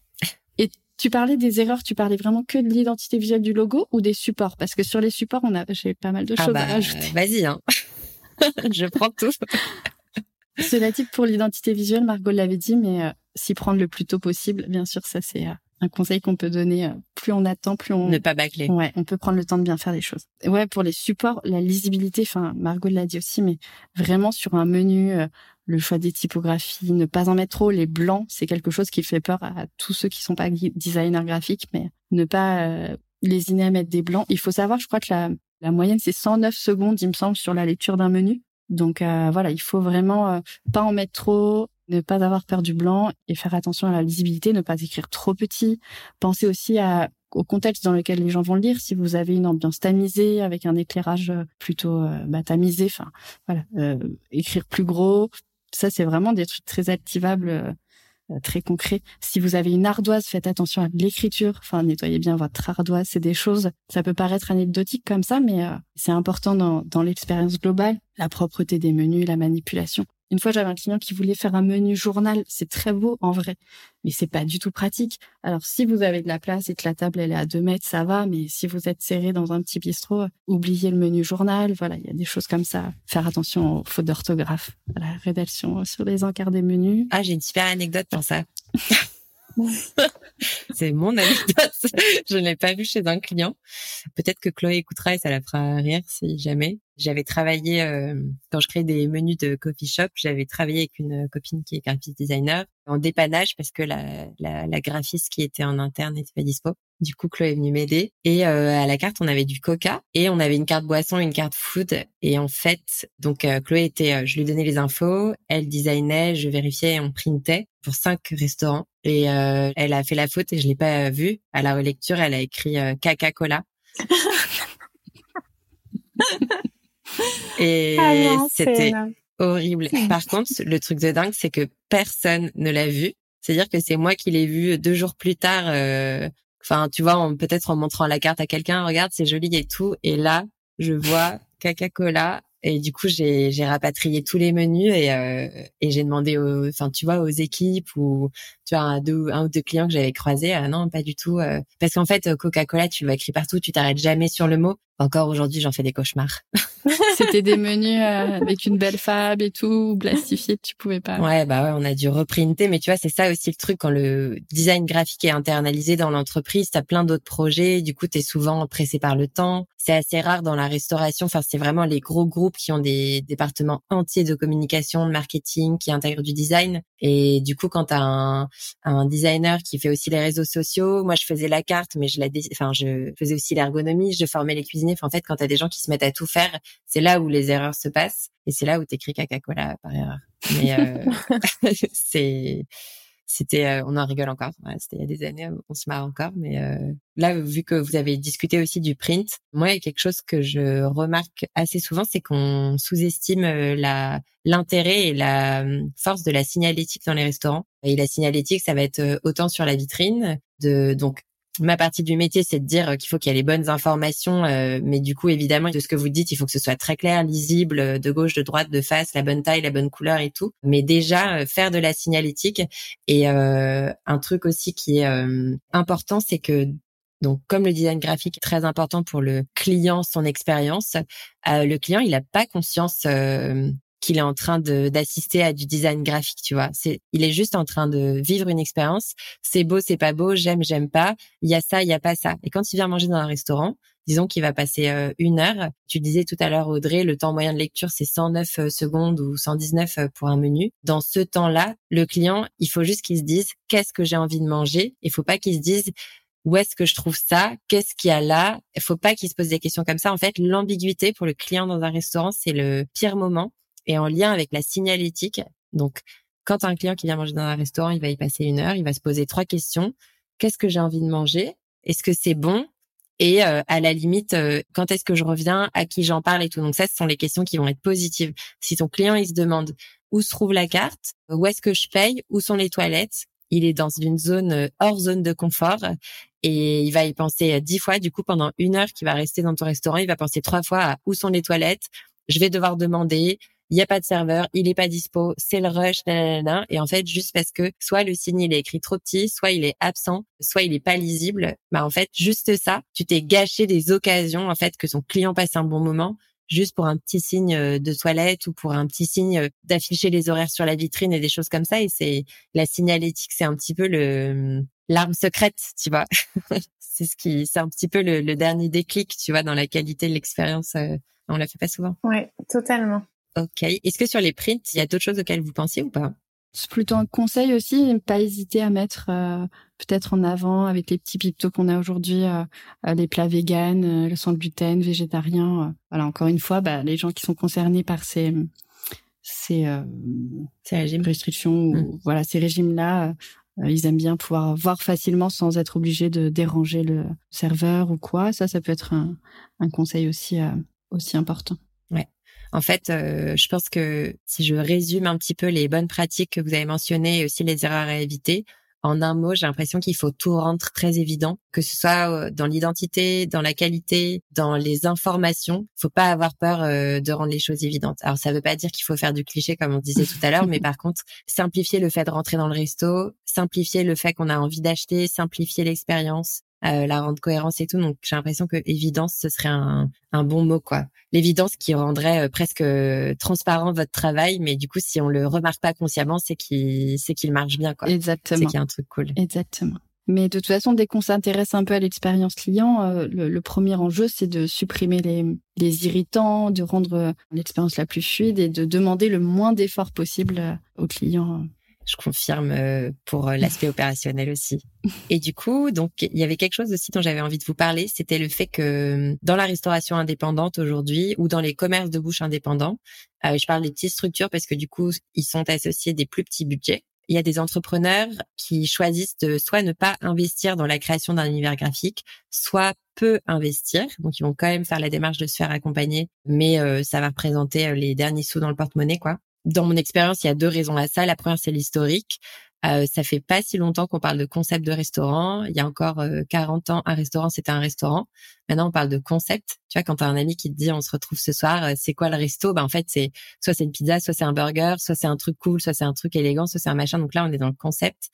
Et tu parlais des erreurs, tu parlais vraiment que de l'identité visuelle du logo ou des supports? Parce que sur les supports, on a, j'ai pas mal de ah choses à bah, rajouter. Vas-y, hein. je prends tout. Cela type pour l'identité visuelle, Margot l'avait dit, mais euh, s'y prendre le plus tôt possible, bien sûr, ça c'est euh, un conseil qu'on peut donner. Euh, plus on attend, plus on ne pas bâcler. Ouais, on peut prendre le temps de bien faire les choses. Ouais, pour les supports, la lisibilité. Enfin, Margot l'a dit aussi, mais vraiment sur un menu, le choix des typographies, ne pas en mettre trop. Les blancs, c'est quelque chose qui fait peur à tous ceux qui sont pas designers graphiques, mais ne pas lésiner à mettre des blancs. Il faut savoir, je crois que la, la moyenne, c'est 109 secondes, il me semble, sur la lecture d'un menu. Donc euh, voilà, il faut vraiment euh, pas en mettre trop, ne pas avoir peur du blanc et faire attention à la lisibilité, ne pas écrire trop petit. Pensez aussi à, au contexte dans lequel les gens vont le lire. Si vous avez une ambiance tamisée avec un éclairage euh, plutôt bah, tamisé, enfin voilà, écrire plus gros. Ça, c'est vraiment des trucs très activables euh, très concret. Si vous avez une ardoise, faites attention à l'écriture. Enfin, nettoyez bien votre ardoise. C'est des choses, ça peut paraître anecdotique comme ça, mais euh, c'est important dans, dans l'expérience globale. La propreté des menus, la manipulation. Une fois, j'avais un client qui voulait faire un menu journal. C'est très beau en vrai, mais c'est pas du tout pratique. Alors, si vous avez de la place et que la table elle est à deux mètres, ça va. Mais si vous êtes serré dans un petit bistrot, oubliez le menu journal. Voilà, il y a des choses comme ça. Faire attention aux fautes d'orthographe, à la rédaction sur les encarts des menus. Ah, j'ai une super anecdote pour ça. c'est mon anecdote. Je ne l'ai pas vu chez un client. Peut-être que Chloé écoutera et ça la fera rire si jamais. J'avais travaillé quand je créais des menus de coffee shop, j'avais travaillé avec une copine qui est graphic designer en dépannage parce que la, la, la graphiste qui était en interne n'était pas dispo. Du coup, Chloé est venue m'aider. Et euh, à la carte, on avait du coca et on avait une carte boisson, une carte food. Et en fait, donc euh, Chloé était, euh, je lui donnais les infos, elle designait, je vérifiais, on printait pour cinq restaurants. Et elle a fait la faute et je l'ai pas vue. À la relecture, elle a écrit caca cola. et ah c'était horrible. Par contre, le truc de dingue, c'est que personne ne l'a vu. C'est-à-dire que c'est moi qui l'ai vu deux jours plus tard euh, Enfin, tu vois, peut-être en montrant la carte à quelqu'un, regarde, c'est joli et tout. Et là, je vois Coca-Cola et du coup, j'ai, j'ai rapatrié tous les menus et, euh, et j'ai demandé aux, enfin, tu vois, aux équipes ou tu vois un, deux, un ou deux clients que j'avais croisés, ah non, pas du tout, euh, parce qu'en fait, Coca-Cola, tu le vois écrit partout, tu t'arrêtes jamais sur le mot. Encore aujourd'hui, j'en fais des cauchemars. C'était des menus euh, avec une belle fab et tout, plastifié, tu pouvais pas. Ouais, bah ouais, on a dû reprinter, mais tu vois, c'est ça aussi le truc quand le design graphique est internalisé dans l'entreprise, t'as plein d'autres projets, du coup, t'es souvent pressé par le temps. C'est assez rare dans la restauration. Enfin, c'est vraiment les gros groupes qui ont des départements entiers de communication, de marketing, qui intègrent du design. Et du coup, quand t'as un, un designer qui fait aussi les réseaux sociaux, moi, je faisais la carte, mais je la, enfin, je faisais aussi l'ergonomie, je formais les cuisiniers. En fait, quand t'as des gens qui se mettent à tout faire, c'est là où les erreurs se passent. Et c'est là où t'écris Coca-Cola par erreur. Mais euh, c'est c'était euh, on en rigole encore. C'était il y a des années on se marre encore mais euh, là vu que vous avez discuté aussi du print moi il y a quelque chose que je remarque assez souvent c'est qu'on sous-estime euh, la l'intérêt et la force de la signalétique dans les restaurants. Et la signalétique ça va être autant sur la vitrine de donc ma partie du métier, c'est de dire euh, qu'il faut qu'il y ait les bonnes informations, euh, mais du coup, évidemment, de ce que vous dites, il faut que ce soit très clair, lisible, euh, de gauche, de droite, de face, la bonne taille, la bonne couleur et tout. Mais déjà, faire de la signalétique. Et un truc aussi qui est important, c'est que donc, comme le design graphique est très important pour le client, son expérience, le client, il n'a pas conscience qu'il est en train d'assister à du design graphique, tu vois. C'est, il est juste en train de vivre une expérience. C'est beau, c'est pas beau, j'aime, j'aime pas. Il y a ça, il y a pas ça. Et quand il vient manger dans un restaurant, disons qu'il va passer euh, une heure. Tu disais tout à l'heure, Audrey, le temps moyen de lecture, c'est 109 euh, secondes ou 119 euh, pour un menu. Dans ce temps-là, le client, il faut juste qu'il se dise, qu'est-ce que j'ai envie de manger? Il faut pas qu'il se dise, où est-ce que je trouve ça? Qu'est-ce qu'il y a là? Il faut pas qu'il se pose des questions comme ça. En fait, l'ambiguïté pour le client dans un restaurant, c'est le pire moment et en lien avec la signalétique. Donc, quand un client qui vient manger dans un restaurant, il va y passer une heure, il va se poser trois questions. Qu'est-ce que j'ai envie de manger? Est-ce que c'est bon? Et euh, à la limite, euh, quand est-ce que je reviens? À qui j'en parle et tout. Donc ça, ce sont les questions qui vont être positives. Si ton client, il se demande où se trouve la carte, où est-ce que je paye, où sont les toilettes, il est dans une zone euh, hors zone de confort et il va y penser dix fois. Du coup, pendant une heure qu'il va rester dans ton restaurant, il va penser trois fois à où sont les toilettes? Je vais devoir demander il n'y a pas de serveur, il est pas dispo, c'est le rush, nanana. et en fait, juste parce que soit le signe il est écrit trop petit, soit il est absent, soit il est pas lisible, bah en fait, juste ça, tu t'es gâché des occasions en fait que son client passe un bon moment juste pour un petit signe euh, de toilette ou pour un petit signe euh, d'afficher les horaires sur la vitrine et des choses comme ça. Et c'est la signalétique, c'est un petit peu le l'arme secrète, tu vois. c'est ce qui, c'est un petit peu le, le, dernier déclic, tu vois, dans la qualité de l'expérience. Euh, on la fait pas souvent. Ouais, totalement. Ok. Est-ce que sur les prints, il y a d'autres choses auxquelles vous pensiez ou pas? C'est plutôt un conseil aussi, ne pas hésiter à mettre euh, peut-être en avant avec les petits pictos qu'on a aujourd'hui, euh, euh, les plats véganes, le sans gluten, végétarien. voilà, encore une fois, bah, les gens qui sont concernés par ces ces, ces régimes. restrictions, ou, mmh. voilà, ces régimes-là, ils aiment bien pouvoir voir facilement sans être obligés de déranger le serveur ou quoi. Ça, ça peut être un, un conseil aussi aussi important. Ouais. En fait, euh, je pense que si je résume un petit peu les bonnes pratiques que vous avez mentionnées et aussi les erreurs à éviter, en un mot, j'ai l'impression qu'il faut tout rendre très évident, que ce soit euh, dans l'identité, dans la qualité, dans les informations. Il faut pas avoir peur euh, de rendre les choses évidentes. Alors, ça veut pas dire qu'il faut faire du cliché comme on disait tout à l'heure, mais par contre, simplifier le fait de rentrer dans le resto, simplifier le fait qu'on a envie d'acheter, simplifier l'expérience, euh, la rendre cohérence et tout. Donc j'ai l'impression que évidence ce serait un, un bon mot quoi. L'évidence qui rendrait euh, presque euh, transparent votre travail, mais du coup si on le remarque pas consciemment, c'est qu'il c'est qu'il marche bien quoi. Exactement. C'est qu'il y a un truc cool. Exactement. Mais de toute façon, dès qu'on s'intéresse un peu à l'expérience client, euh, le, premier enjeu, c'est de supprimer les, les irritants, de rendre l'expérience la plus fluide et de demander le moins d'efforts possible aux clients. Je confirme euh, pour euh, l'aspect opérationnel aussi. Et du coup, donc il y avait quelque chose aussi dont j'avais envie de vous parler, c'était le fait que dans la restauration indépendante aujourd'hui ou dans les commerces de bouche indépendants, euh, je parle des petites structures parce que du coup, ils sont associés des plus petits budgets. Il y a des entrepreneurs qui choisissent de soit ne pas investir dans la création d'un univers graphique, soit peu investir. Donc, ils vont quand même faire la démarche de se faire accompagner, mais ça va représenter les derniers sous dans le porte-monnaie, quoi dans mon expérience, il y a deux raisons à ça. La première, c'est l'historique. Euh, ça fait pas si longtemps qu'on parle de concept de restaurant. Il y a encore 40 euh, ans, un restaurant, c'était un restaurant. Maintenant, on parle de concept. Tu vois, quand tu as un ami qui te dit on se retrouve ce soir, euh, c'est quoi le resto? Ben en fait, c'est soit c'est une pizza, soit c'est un burger, soit c'est un truc cool, soit c'est un truc élégant, soit c'est un machin. Donc là, on est dans le concept.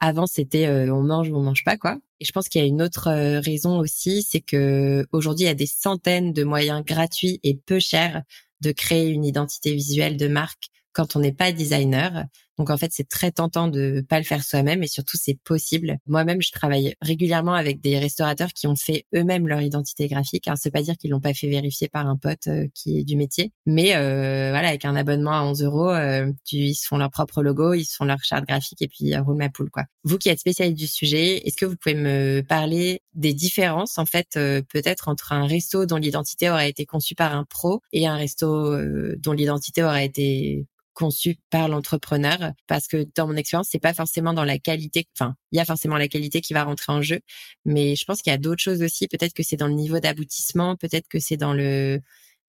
Avant, c'était on mange ou on mange pas quoi. Et je pense qu'il y a une autre raison aussi, c'est que aujourd'hui, il y a des centaines de moyens gratuits et peu chers de créer une identité visuelle de marque quand on n'est pas designer. Donc en fait, c'est très tentant de pas le faire soi-même et surtout c'est possible. Moi-même, je travaille régulièrement avec des restaurateurs qui ont fait eux-mêmes leur identité graphique. Alors c'est pas dire qu'ils l'ont pas fait vérifier par un pote euh, qui est du métier, mais euh, voilà, avec un abonnement à 11 euros, euh, ils se font leur propre logo, ils se font leur charte graphique et puis roule ma poule quoi. Vous qui êtes spécialiste du sujet, est-ce que vous pouvez me parler des différences en fait peut-être entre un resto dont l'identité aurait été conçue par un pro et un resto dont l'identité aurait été conçu par l'entrepreneur parce que dans mon expérience c'est pas forcément dans la qualité enfin il y a forcément la qualité qui va rentrer en jeu mais je pense qu'il y a d'autres choses aussi. Peut-être que c'est dans le niveau d'aboutissement peut-être que c'est dans le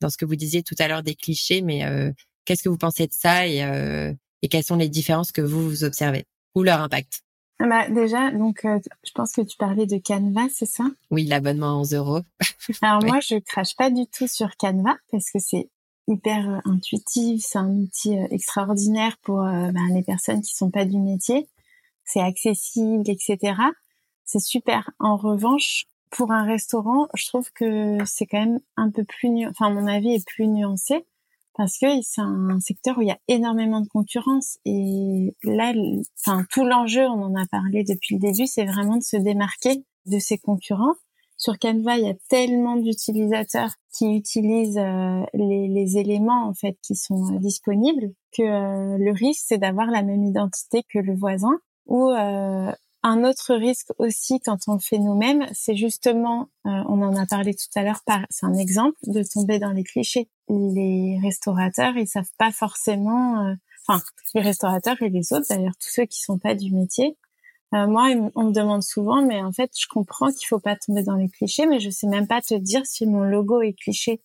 dans ce que vous disiez tout à l'heure des clichés mais euh, qu'est-ce que vous pensez de ça et euh, et quelles sont les différences que vous vous observez ou leur impact? Ah bah déjà, donc euh, je pense que tu parlais de Canva, c'est ça? Oui, l'abonnement à 11 euros. Alors moi, je crache pas du tout sur Canva parce que c'est hyper euh, intuitif, c'est un outil euh, extraordinaire pour euh, ben, les personnes qui sont pas du métier. C'est accessible, etc. C'est super. En revanche, pour un restaurant, je trouve que c'est quand même un peu plus, enfin mon avis est plus nuancé parce que c'est un secteur où il y a énormément de concurrence et là, enfin tout l'enjeu, on en a parlé depuis le début, c'est vraiment de se démarquer de ses concurrents sur Canva, il y a tellement d'utilisateurs qui utilisent euh, les, éléments en fait qui sont euh, disponibles que euh, le risque c'est d'avoir la même identité que le voisin. Ou un autre risque aussi quand on le fait nous-mêmes, c'est justement, on en a parlé tout à l'heure, c'est un exemple de tomber dans les clichés. Les restaurateurs, ils savent pas forcément, enfin les restaurateurs et les autres d'ailleurs, tous ceux qui sont pas du métier, euh, moi, on me demande souvent, mais en fait, je comprends qu'il faut pas tomber dans les clichés, mais je sais même pas te dire si mon logo est cliché.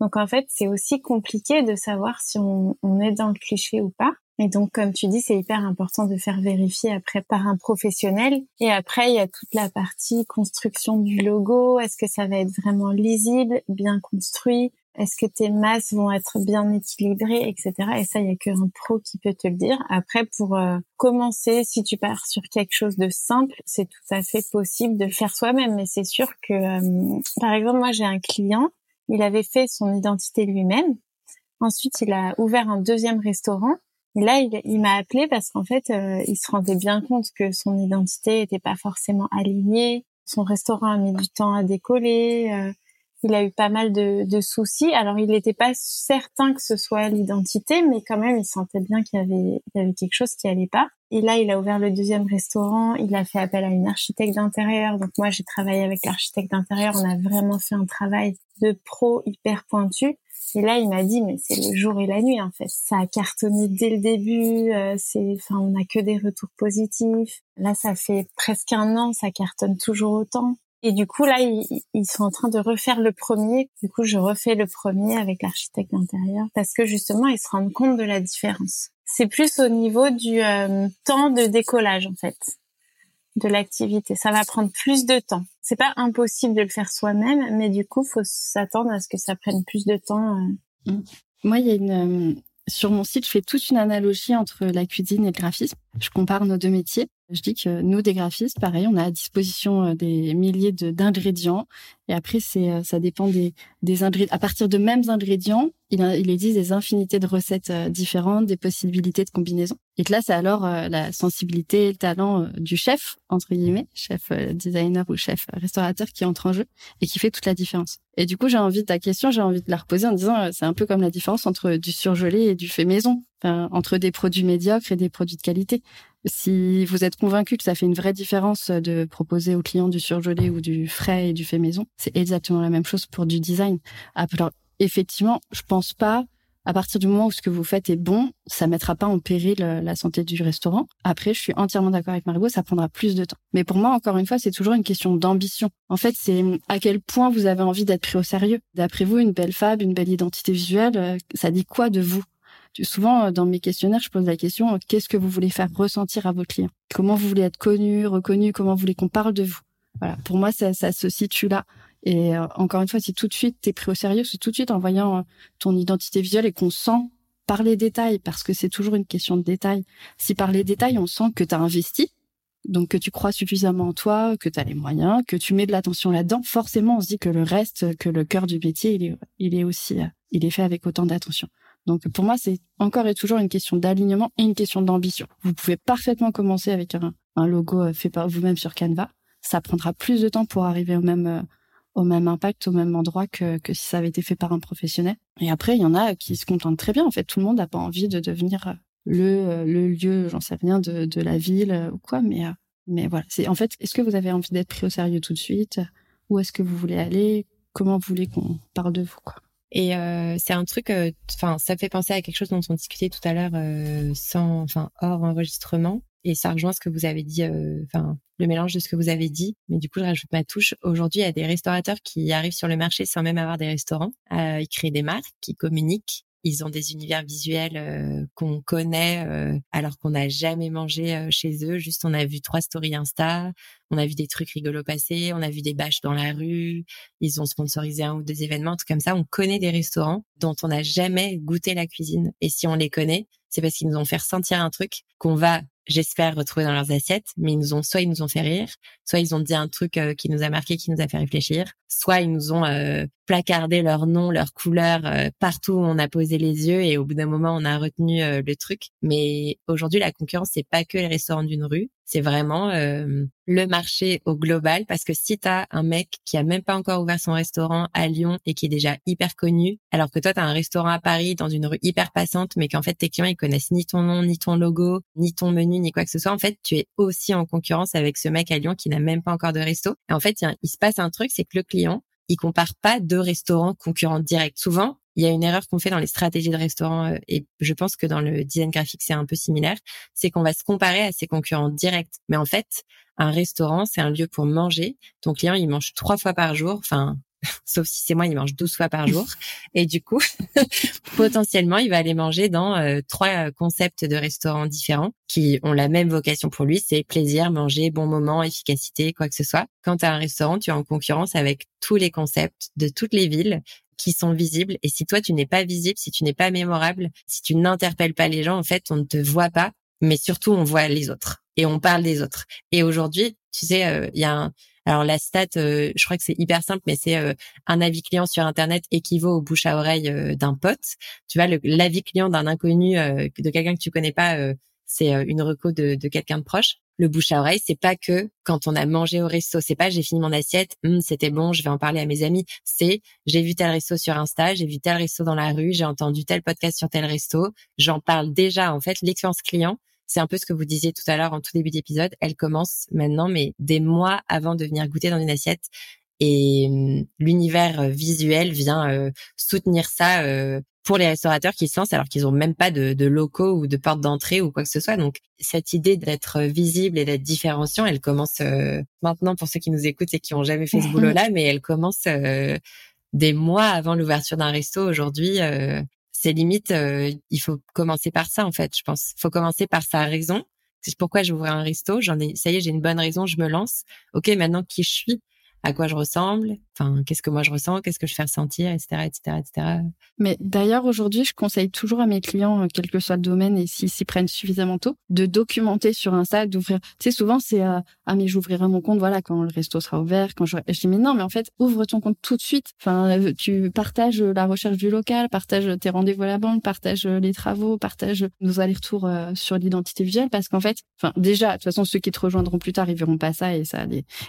Donc en fait, c'est aussi compliqué de savoir si on, on, est dans le cliché ou pas. Et donc, comme tu dis, c'est hyper important de faire vérifier après par un professionnel. Et après, il y a toute la partie construction du logo. Est-ce que ça va être vraiment lisible, bien construit? Est-ce que tes masses vont être bien équilibrées, etc. Et ça, il y a qu'un pro qui peut te le dire. Après, pour euh, commencer, si tu pars sur quelque chose de simple, c'est tout à fait possible de le faire soi-même. Mais c'est sûr que, euh, par exemple, moi, j'ai un client, il avait fait son identité lui-même. Ensuite, il a ouvert un deuxième restaurant. Et là, il, m'a appelé parce qu'en fait, euh, il se rendait bien compte que son identité n'était pas forcément alignée. Son restaurant a mis du temps à décoller il a eu pas mal de, de soucis. Alors, il n'était pas certain que ce soit l'identité, mais quand même, il sentait bien qu'il y avait, y avait quelque chose qui allait pas. Et là, il a ouvert le deuxième restaurant. Il a fait appel à une architecte d'intérieur. Donc, moi, j'ai travaillé avec l'architecte d'intérieur. On a vraiment fait un travail de pro hyper pointu. Et là, il m'a dit, mais c'est le jour et la nuit, en fait. Ça a cartonné dès le début. Euh, c'est, enfin, on n'a que des retours positifs. Là, ça fait presque un an, ça cartonne toujours autant. Et du coup, là, ils, sont en train de refaire le premier. Du coup, je refais le premier avec l'architecte d'intérieur parce que justement, ils se rendent compte de la différence. C'est plus au niveau du euh, temps de décollage, en fait, de l'activité. Ça va prendre plus de temps. C'est pas impossible de le faire soi-même, mais du coup, faut s'attendre à ce que ça prenne plus de temps. Euh. Mmh. Moi, il y a une euh, sur mon site, je fais toute une analogie entre la cuisine et le graphisme. Je compare nos deux métiers. Je dis que nous, des graphistes, pareil, on a à disposition euh, des milliers d'ingrédients. Et après, c'est, euh, ça dépend des, des ingrédients. À partir de mêmes ingrédients, il, il existe des infinités de recettes euh, différentes, des possibilités de combinaison. Et là, c'est alors euh, la sensibilité, le talent euh, du chef, entre guillemets, chef designer ou chef restaurateur qui entre en jeu et qui fait toute la différence. Et du coup, j'ai envie de ta question, j'ai envie de la reposer en disant, c'est un peu comme la différence entre du surgelé et du fait maison, entre des produits médiocres et des produits de qualité. Si vous êtes convaincu que ça fait une vraie différence de proposer aux clients du surgelé ou du frais et du fait maison, c'est exactement la même chose pour du design. Effectivement, je pense pas à partir du moment où ce que vous faites est bon, ça mettra pas en péril euh, la santé du restaurant. Après, je suis entièrement d'accord avec Margot, ça prendra plus de temps. Mais pour moi, encore une fois, c'est toujours une question d'ambition. En fait, c'est à quel point vous avez envie d'être pris au sérieux. D'après vous, une belle fab, une belle identité visuelle, euh, ça dit quoi de vous? Souvent, euh, dans mes questionnaires, je pose la question qu'est-ce que vous voulez faire ressentir à vos clients? Comment vous voulez être connu, reconnu? Comment vous voulez qu'on parle de vous? Voilà. Pour moi, ça se situe là. Et euh, encore une fois, si tout de suite t'es pris au sérieux, c'est tout de suite en voyant euh, ton identité visuelle et qu'on sent par les détails, parce que c'est toujours une question de détails. Si par les détails, on sent que tu as investi, donc que tu crois suffisamment en toi, que tu as les moyens, que tu mets de l'attention là-dedans, forcément, on se dit que le reste, que le cœur du métier, il est, il est aussi, euh, il est fait avec autant d'attention. Donc pour moi, c'est encore et toujours une question d'alignement et une question d'ambition. Vous pouvez parfaitement commencer avec un, un logo fait par vous-même sur Canva. Ça prendra plus de temps pour arriver au même au même impact, au même endroit que, que si ça avait été fait par un professionnel. Et après, il y en a qui se contentent très bien. En fait, tout le monde n'a pas envie de devenir le, le lieu, j'en sais rien, de, de la ville ou quoi. Mais, mais voilà. C'est en fait, est-ce que vous avez envie d'être pris au sérieux tout de suite? Où est-ce que vous voulez aller? Comment vous voulez qu'on parle de vous, quoi? Et euh, c'est un truc, enfin, ça fait penser à quelque chose dont on discutait tout à l'heure, euh, sans, enfin, hors enregistrement et ça rejoint ce que vous avez dit, euh, enfin le mélange de ce que vous avez dit. Mais du coup, je rajoute ma touche. Aujourd'hui, il y a des restaurateurs qui arrivent sur le marché sans même avoir des restaurants. Euh, ils créent des marques, qui communiquent. Ils ont des univers visuels euh, qu'on connaît alors qu'on n'a jamais mangé chez eux. Juste, on a vu trois stories Insta, on a vu des trucs rigolos passer, on a vu des bâches dans la rue. Ils ont sponsorisé un ou deux événements, tout comme ça. On connaît des restaurants dont on n'a jamais goûté la cuisine. Et si on les connaît, c'est parce qu'ils nous ont fait ressentir un truc qu'on va j'espère, retrouver dans leurs assiettes. Mais ils nous ont, soit ils nous ont fait rire, soit ils ont dit un truc euh, qui nous a marqué, qui nous a fait réfléchir, soit ils nous ont euh, placardé leur nom, leur couleur euh, partout où on a posé les yeux et au bout d'un moment on a retenu le truc. Mais aujourd'hui, la concurrence c'est pas que les restaurants d'une rue, c'est vraiment euh, le marché au global parce que si tu as un mec qui a même pas encore ouvert son restaurant à Lyon et qui est déjà hyper connu, alors que toi tu as un restaurant à Paris dans une rue hyper passante mais qu'en fait tes clients ils connaissent ni ton nom, ni ton logo, ni ton menu, ni quoi que ce soit, en fait, tu es aussi en concurrence avec ce mec à Lyon qui n'a même pas encore de resto. Et en fait, il, il se passe un truc, c'est que le client, il compare pas deux restaurants concurrents directs. Souvent, il y a une erreur qu'on fait dans les stratégies de restaurants euh, et je pense que dans le design graphique c'est un peu similaire, c'est qu'on va se comparer à ses concurrents directs. Mais en fait, un restaurant c'est un lieu pour manger. Ton client il mange trois fois par jour, enfin sauf si c'est moi, il mange 12 fois par jour. Et du coup, potentiellement, il va aller manger dans euh, trois concepts de restaurants différents qui ont la même vocation pour lui, c'est plaisir, manger, bon moment, efficacité, quoi que ce soit. Quand tu as un restaurant, tu es en concurrence avec tous les concepts de toutes les villes qui sont visibles. Et si toi, tu n'es pas visible, si tu n'es pas mémorable, si tu n'interpelles pas les gens, en fait, on ne te voit pas, mais surtout, on voit les autres et on parle des autres. Et aujourd'hui, tu sais, euh, il y a un, alors la stat, euh, je crois que c'est hyper simple, mais c'est euh, un avis client sur Internet équivaut au bouche à oreille d'un pote. Tu vois, l'avis client d'un inconnu, de quelqu'un que tu connais pas, c'est une reco de, de quelqu'un de proche le bouche à oreille, c'est pas que quand on a mangé au resto, c'est pas j'ai fini mon assiette, hum, c'était bon, je vais en parler à mes amis. C'est j'ai vu tel resto sur Insta, j'ai vu tel resto dans la rue, j'ai entendu tel podcast sur tel resto. J'en parle déjà. En fait, l'expérience client, c'est un peu ce que vous disiez tout à l'heure en tout début d'épisode. Elle commence maintenant, mais des mois avant de venir goûter dans une assiette. Et hum, l'univers visuel vient euh, soutenir ça euh, pour les restaurateurs qui se lancent alors qu'ils ont même pas de, de locaux ou de porte d'entrée ou quoi que ce soit. Donc cette idée d'être visible et d'être différenciant, elle commence euh, maintenant pour ceux qui nous écoutent et qui ont jamais fait ce boulot-là, mais elle commence euh, des mois avant l'ouverture d'un resto. Aujourd'hui, euh, c'est limite, il faut commencer par ça en fait. Je pense, il faut commencer par sa raison. C'est pourquoi j'ouvre un resto. J'en ai, ça y est, j'ai une bonne raison, je me lance. Ok, maintenant qui je suis, à quoi je ressemble, Enfin, qu'est-ce que moi je ressens, qu'est-ce que je fais ressentir, etc., etc., etc. Mais d'ailleurs, aujourd'hui, je conseille toujours à mes clients, euh, quel que soit le domaine et s'ils s'y prennent suffisamment tôt, de documenter sur Insta, d'ouvrir. Tu sais, souvent, c'est euh, ah mais j'ouvrirai mon compte, voilà, quand le resto sera ouvert, quand je. Je dis mais non, mais en fait, ouvre ton compte tout de suite. Enfin, euh, tu partages la recherche du local, partage tes rendez-vous à la banque, partage les travaux, partage nos allers-retours sur l'identité visuelle, parce qu'en fait, enfin, déjà, de toute façon, ceux qui te rejoindront plus tard, ils verront pas ça et ça.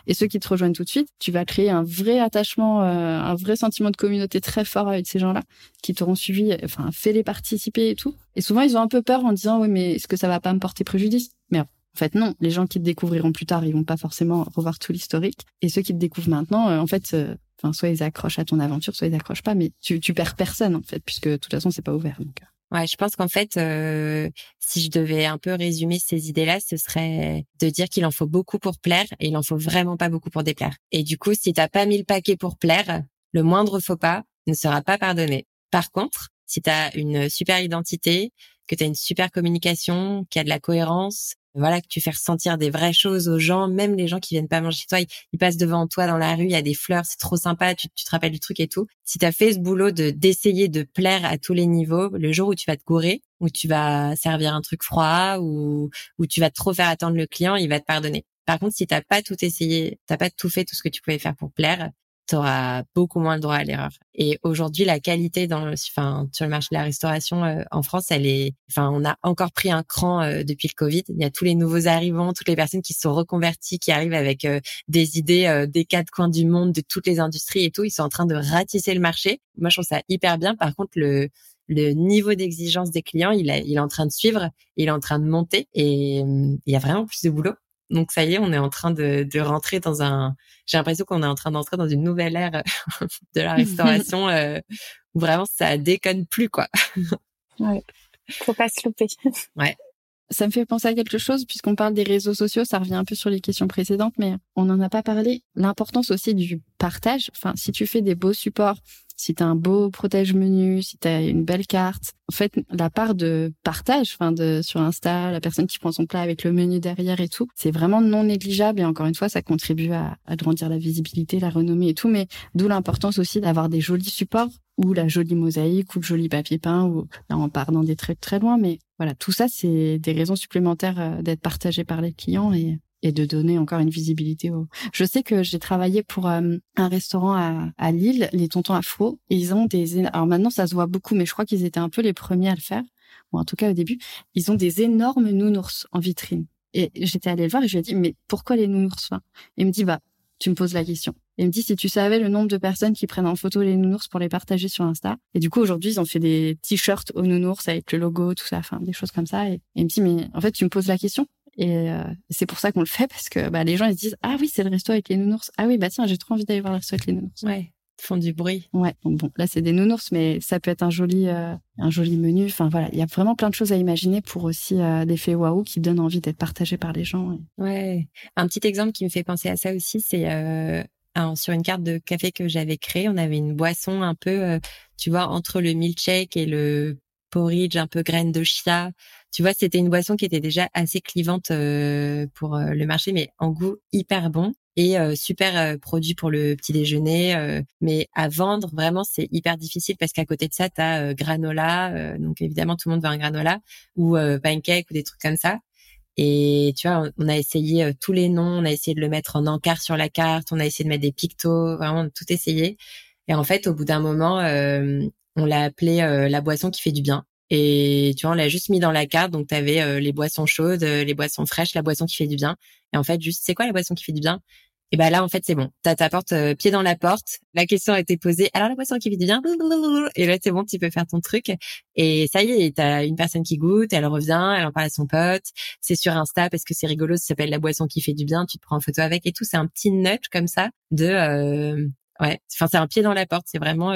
Et ceux qui te rejoignent tout de suite, tu vas créer un vrai attachement, un vrai sentiment de communauté très fort avec ces gens-là qui t'auront suivi, enfin, fais-les participer et tout. Et souvent, ils ont un peu peur en disant, oui, mais est-ce que ça va pas me porter préjudice? Mais en fait, non. Les gens qui te découvriront plus tard, ils vont pas forcément revoir tout l'historique. Et ceux qui te découvrent maintenant, euh, en fait, euh, soit ils accrochent à ton aventure, soit ils accrochent pas, mais tu, perds personne, en fait, puisque de toute façon, c'est pas ouvert. Donc. Euh. Ouais, je pense qu'en fait, si je devais un peu résumer ces idées-là, ce serait de dire qu'il en faut beaucoup pour plaire et il en faut vraiment pas beaucoup pour déplaire. Et du coup, si t'as pas mis le paquet pour plaire, le moindre faux pas ne sera pas pardonné. Par contre, si tu as une super identité, que tu as une super communication, qu'il y a de la cohérence, voilà, que tu fais ressentir des vraies choses aux gens, même les gens qui viennent pas manger chez toi, ils, passent devant toi dans la rue, il y a des fleurs, c'est trop sympa, tu, te rappelles du truc et tout. Si tu as fait ce boulot de d'essayer de plaire à tous les niveaux, le jour où tu vas te gourer, où tu vas servir un truc froid, ou où tu vas trop faire attendre le client, il va te pardonner. Par contre, si t'as pas tout essayé, t'as pas tout fait, tout ce que tu pouvais faire pour plaire, tu auras beaucoup moins le droit à l'erreur. Et aujourd'hui, la qualité dans, enfin, sur le marché de la restauration euh, en France, elle est, enfin, on a encore pris un cran euh, depuis le Covid. Il y a tous les nouveaux arrivants, toutes les personnes qui se sont reconverties, qui arrivent avec euh, des idées des quatre coins du monde, de toutes les industries et tout. Ils sont en train de ratisser le marché. Moi, je trouve ça hyper bien. Par contre, le le niveau d'exigence des clients, il, a, il est en train de suivre, il est en train de monter et il y a vraiment plus de boulot. Donc ça y est, on est en train de, de rentrer dans un. J'ai l'impression qu'on est en train d'entrer dans une nouvelle ère de la restauration euh, où vraiment ça déconne plus quoi. ouais. Faut pas se louper. ouais. Ça me fait penser à quelque chose, puisqu'on parle des réseaux sociaux, ça revient un peu sur les questions précédentes, mais on n'en a pas parlé. L'importance aussi du partage. Enfin, si tu fais des beaux supports, si tu as un beau protège menu, si tu as une belle carte. En fait, la part de partage, enfin de sur Insta, la personne qui prend son plat avec le menu derrière et tout, c'est vraiment non négligeable. Et encore une fois, ça contribue à agrandir la visibilité, la renommée et tout, mais d'où l'importance aussi d'avoir des jolis supports ou la jolie mosaïque ou le joli papier peint ou là on part dans des trucs très loin. Mais voilà, tout ça c'est des raisons supplémentaires euh, d'être partagées par les clients et et de donner encore une visibilité au. Je sais que j'ai travaillé pour euh, un restaurant à, à, Lille, les Tontons Afro, ils ont des. Alors maintenant, ça se voit beaucoup, mais je crois qu'ils étaient un peu les premiers à le faire, ou en tout cas au début. Ils ont des énormes nounours en vitrine. Et j'étais allée le voir et je lui ai dit, mais pourquoi les nounours Il me dit, bah, tu me poses la question. Il me dit, si tu savais le nombre de personnes qui prennent en photo les nounours pour les partager sur Insta. Et du coup, aujourd'hui, ils ont fait des t-shirts aux nounours avec le logo, tout ça, enfin, des choses comme ça. Et il me dit, mais en fait, tu me poses la question. Et euh, c'est pour ça qu'on le fait parce que bah, les gens ils se disent ah oui c'est le resto avec les nounours. Ah oui bah tiens j'ai trop envie d'aller voir le resto avec les nounours. Ouais font du bruit. Ouais donc bon là c'est des nounours mais ça peut être un joli euh, un joli menu. Enfin voilà il y a vraiment plein de choses à imaginer pour aussi euh, des faits waouh qui donnent envie d'être partagés par les gens ouais. Un petit exemple qui me fait penser à ça aussi c'est sur une carte de café que j'avais créée on avait une boisson un peu tu vois entre le milkshake et le porridge un peu graines de chia tu vois, c'était une boisson qui était déjà assez clivante euh, pour euh, le marché, mais en goût hyper bon et euh, super produit pour le petit déjeuner. mais à vendre, vraiment, c'est hyper difficile parce qu'à côté de ça, tu as granola. donc évidemment, tout le monde veut un granola ou pancake ou des trucs comme ça. Et tu vois, on, a essayé tous les noms, on a essayé de le mettre en encart sur la carte, on a essayé de mettre des pictos, vraiment tout essayé. Et en fait, au bout d'un moment, on l'a appelé la boisson qui fait du bien. Et tu vois, on l'a juste mis dans la carte. Donc, tu avais euh, les boissons chaudes, euh, les boissons fraîches, la boisson qui fait du bien. Et en fait, juste, c'est quoi la boisson qui fait du bien? Et ben là, en fait, c'est bon. T'as ta porte, euh, pied dans la porte. La question a été posée. Alors, la boisson qui fait du bien? Et là, c'est bon, tu peux faire ton truc. Et ça y est, t'as une personne qui goûte, elle revient, elle en parle à son pote. C'est sur Insta parce que c'est rigolo, ça s'appelle la boisson qui fait du bien. Tu te prends en photo avec et tout. C'est un petit nudge comme ça de... ouais, enfin, c'est un pied dans la porte. C'est vraiment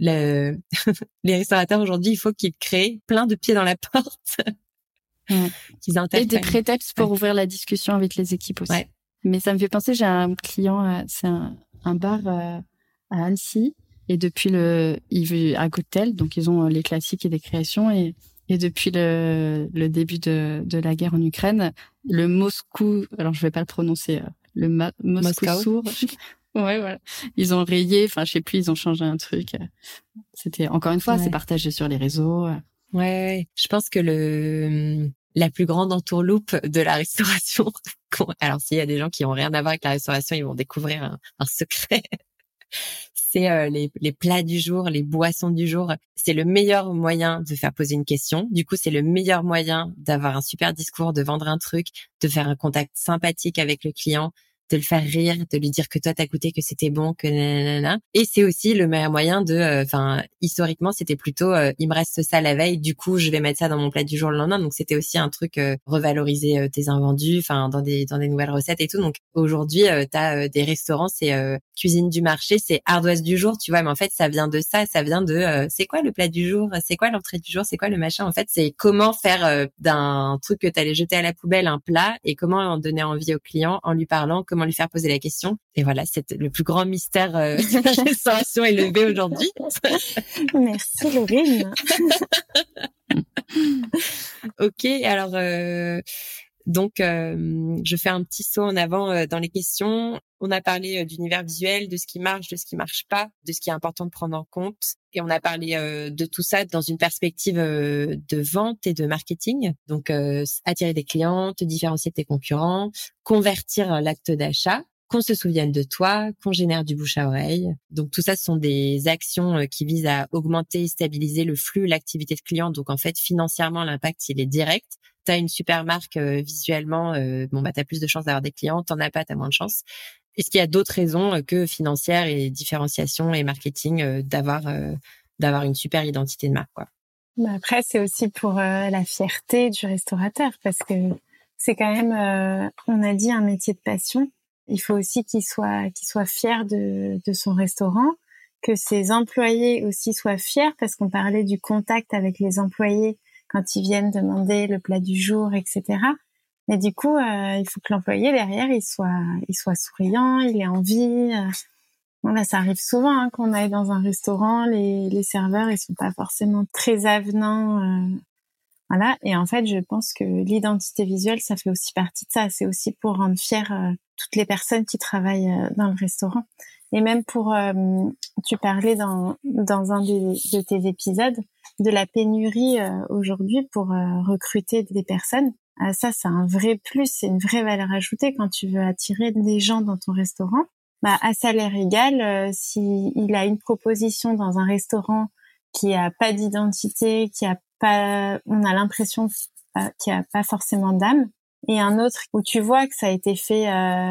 le... les restaurateurs aujourd'hui, il faut qu'ils créent plein de pieds dans la porte. qu'ils Et des prétextes pour ouvrir la discussion avec les équipes aussi. Mais ça me fait penser, j'ai un client, euh, c'est un, un, bar euh, à Annecy, et depuis le, il veut à Cocktail, donc ils ont euh, les classiques et des créations, et, et depuis le, le début de, de la guerre en Ukraine, le Moscou, alors je vais pas le prononcer, le Moscou sourd, Ouais, voilà. Ils ont rayé, enfin, je sais plus, ils ont changé un truc. C'était, encore une fois, c'est partagé sur les réseaux. Ouais, ouais, je pense que le, la plus grande entourloupe de la restauration. Alors, s'il y a des gens qui ont rien à voir avec la restauration, ils vont découvrir un, un secret. c'est euh, les, les, plats du jour, les boissons du jour. C'est le meilleur moyen de faire poser une question. Du coup, c'est le meilleur moyen d'avoir un super discours, de vendre un truc, de faire un contact sympathique avec le client, de le faire rire, de lui dire que toi t'as goûté, que c'était bon, que nanana. Et c'est aussi le meilleur moyen de, euh, enfin, historiquement c'était plutôt, euh, il me reste ça la veille, du coup je vais mettre ça dans mon plat du jour le lendemain. Donc c'était aussi un truc euh, revaloriser tes invendus, enfin dans des dans des nouvelles recettes et tout. Donc aujourd'hui t'as des restaurants, c'est cuisine du marché, c'est ardoise du jour, tu vois. Mais en fait ça vient de ça, ça vient de, c'est quoi le plat du jour, c'est quoi l'entrée du jour, c'est quoi le machin. En fait c'est comment faire d'un truc que t'allais jeter à la poubelle un plat et comment en donner envie au client en lui parlant, comment lui faire poser la question. Et voilà, c'est le plus grand mystère euh, de la restauration est levé aujourd'hui. Merci Laurine. ok, alors euh, donc euh, je fais un petit saut en avant euh, dans les questions. On a parlé euh, d'univers visuel, de ce qui marche, de ce qui marche pas, de ce qui est important de prendre en compte. Et on a parlé de tout ça dans une perspective de vente et de marketing. Donc attirer des clients, te différencier de tes concurrents, convertir l'acte d'achat qu'on se souvienne de toi, qu'on génère du bouche à oreille. Donc tout ça, ce sont des actions qui visent à augmenter et stabiliser le flux, l'activité de clients. Donc en fait, financièrement, l'impact, il est direct. Tu as une super marque visuellement, bon bah tu as plus de chances d'avoir des clients, t'en as pas, tu as moins de chance. Est-ce qu'il y a d'autres raisons que financières et différenciation et marketing d'avoir d'avoir une super identité de marque quoi? Bah, Après, c'est aussi pour la fierté du restaurateur parce que c'est quand même, on a dit, un métier de passion. Il faut aussi qu'il soit, qu'il soit fier de, de son restaurant, que ses employés aussi soient fiers parce qu'on parlait du contact avec les employés quand ils viennent demander le plat du jour, etc. Mais du coup, euh, il faut que l'employé derrière, il soit, il soit souriant, il ait envie. Euh. Voilà, ça arrive souvent hein, qu'on aille dans un restaurant, les, les serveurs, ils sont pas forcément très avenants. Euh. voilà. Et en fait, je pense que l'identité visuelle, ça fait aussi partie de ça. C'est aussi pour rendre fier toutes les personnes qui travaillent dans le restaurant. Et même pour, tu parlais dans, dans un de tes épisodes de la pénurie euh, aujourd'hui pour euh, recruter des personnes. Euh, ça, c'est un vrai plus, c'est une vraie valeur ajoutée quand tu veux attirer des gens dans ton restaurant. Bah, à salaire égal, si il a une proposition dans un restaurant qui a pas d'identité, qui a pas, on a l'impression qu'il a pas forcément d'âme, et un autre où tu vois que ça a été fait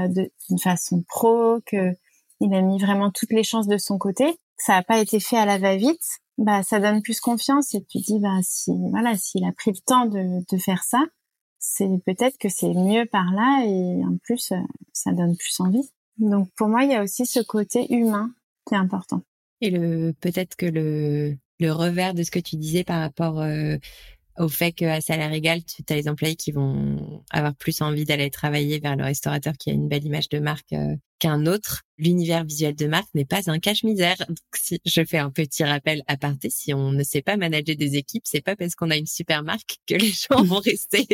d'une façon pro, que il a mis vraiment toutes les chances de son côté, ça n'a pas été fait à la va-vite, bah ça donne plus confiance et tu dis bah si voilà s'il a pris le temps de, de faire ça c'est peut-être que c'est mieux par là et en plus euh, ça donne plus envie. Donc pour moi il y a aussi ce côté humain qui est important. Et le peut-être que le le revers de ce que tu disais par rapport euh, au fait qu'à salaire égal, tu as les employés qui vont avoir plus envie d'aller travailler vers le restaurateur qui a une belle image de marque euh, qu'un autre. L'univers visuel de marque n'est pas un cache-misère. Donc, si je fais un petit rappel à parté, si on ne sait pas manager des équipes, c'est pas parce qu'on a une super marque que les gens vont rester.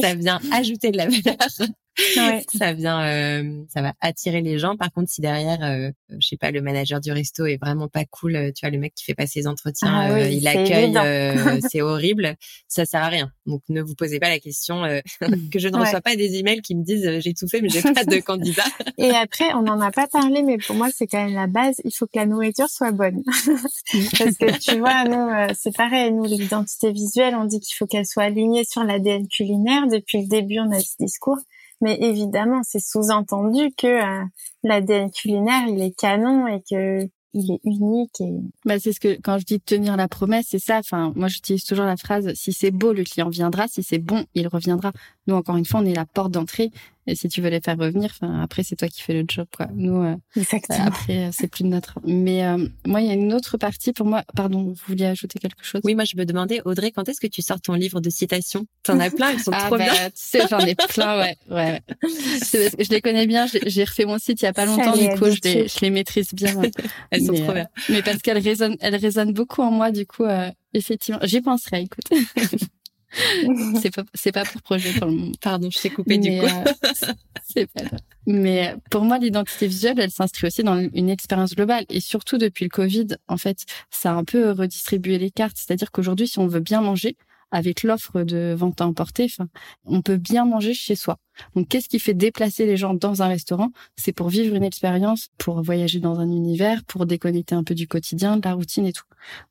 Ça vient ajouter de la valeur ouais. ça vient, euh, ça va attirer les gens. Par contre, si derrière, euh, je sais pas, le manager du resto est vraiment pas cool, euh, tu vois, le mec qui fait passer les entretiens, ah euh, il accueille, c'est horrible, ça sert à rien. Donc, ne vous posez pas la question que je ne reçois pas des emails qui me disent j'ai tout fait mais j'ai pas de candidat. Et après, on n'en a pas parlé, mais pour moi, c'est quand même la base. Il faut que la nourriture soit bonne, parce que tu vois, nous, c'est pareil. Nous, l'identité visuelle, on dit qu'il faut qu'elle soit alignée sur l'ADN culinaire. Depuis le début, on a ce discours. Mais évidemment, c'est sous-entendu que euh, l'ADN culinaire, il est canon et que il est unique et bah c'est ce que quand je dis tenir la promesse c'est ça. Enfin moi j'utilise toujours la phrase si c'est beau le client viendra. Si c'est bon il reviendra nous encore une fois on est la porte d'entrée et si tu veux les faire revenir, enfin après c'est toi qui fais le job quoi. Nous euh, après euh, c'est plus de notre. Mais euh, moi il y a une autre partie pour moi. Pardon, vous vouliez ajouter quelque chose? Oui, moi je me demandais Audrey, quand est-ce que tu sors ton livre de citations? T'en as plein, ils sont ah, trop bah, bien. Tu sais, j'en ai plein, ouais, ouais. je les connais bien. J'ai refait mon site il y a pas longtemps, du coup je les, je les maîtrise bien. elles sont trop bien. mais parce qu'elles résonnent, elles résonnent beaucoup en moi, du coup effectivement, j'y penserai. Écoute. c'est pas c'est pas pour projet pour le Pardon, je t'ai coupé du coup. Euh, c'est pas Mais pour moi, l'identité visuelle, elle s'inscrit aussi dans une expérience globale. Et surtout depuis le Covid, en fait, ça a un peu redistribué les cartes. C'est-à-dire qu'aujourd'hui, si on veut bien manger, avec l'offre de vente à emporter, on peut bien manger chez soi. Donc, qu'est-ce qui fait déplacer les gens dans un restaurant? C'est pour vivre une expérience, pour voyager dans un univers, pour déconnecter un peu du quotidien, de la routine et tout.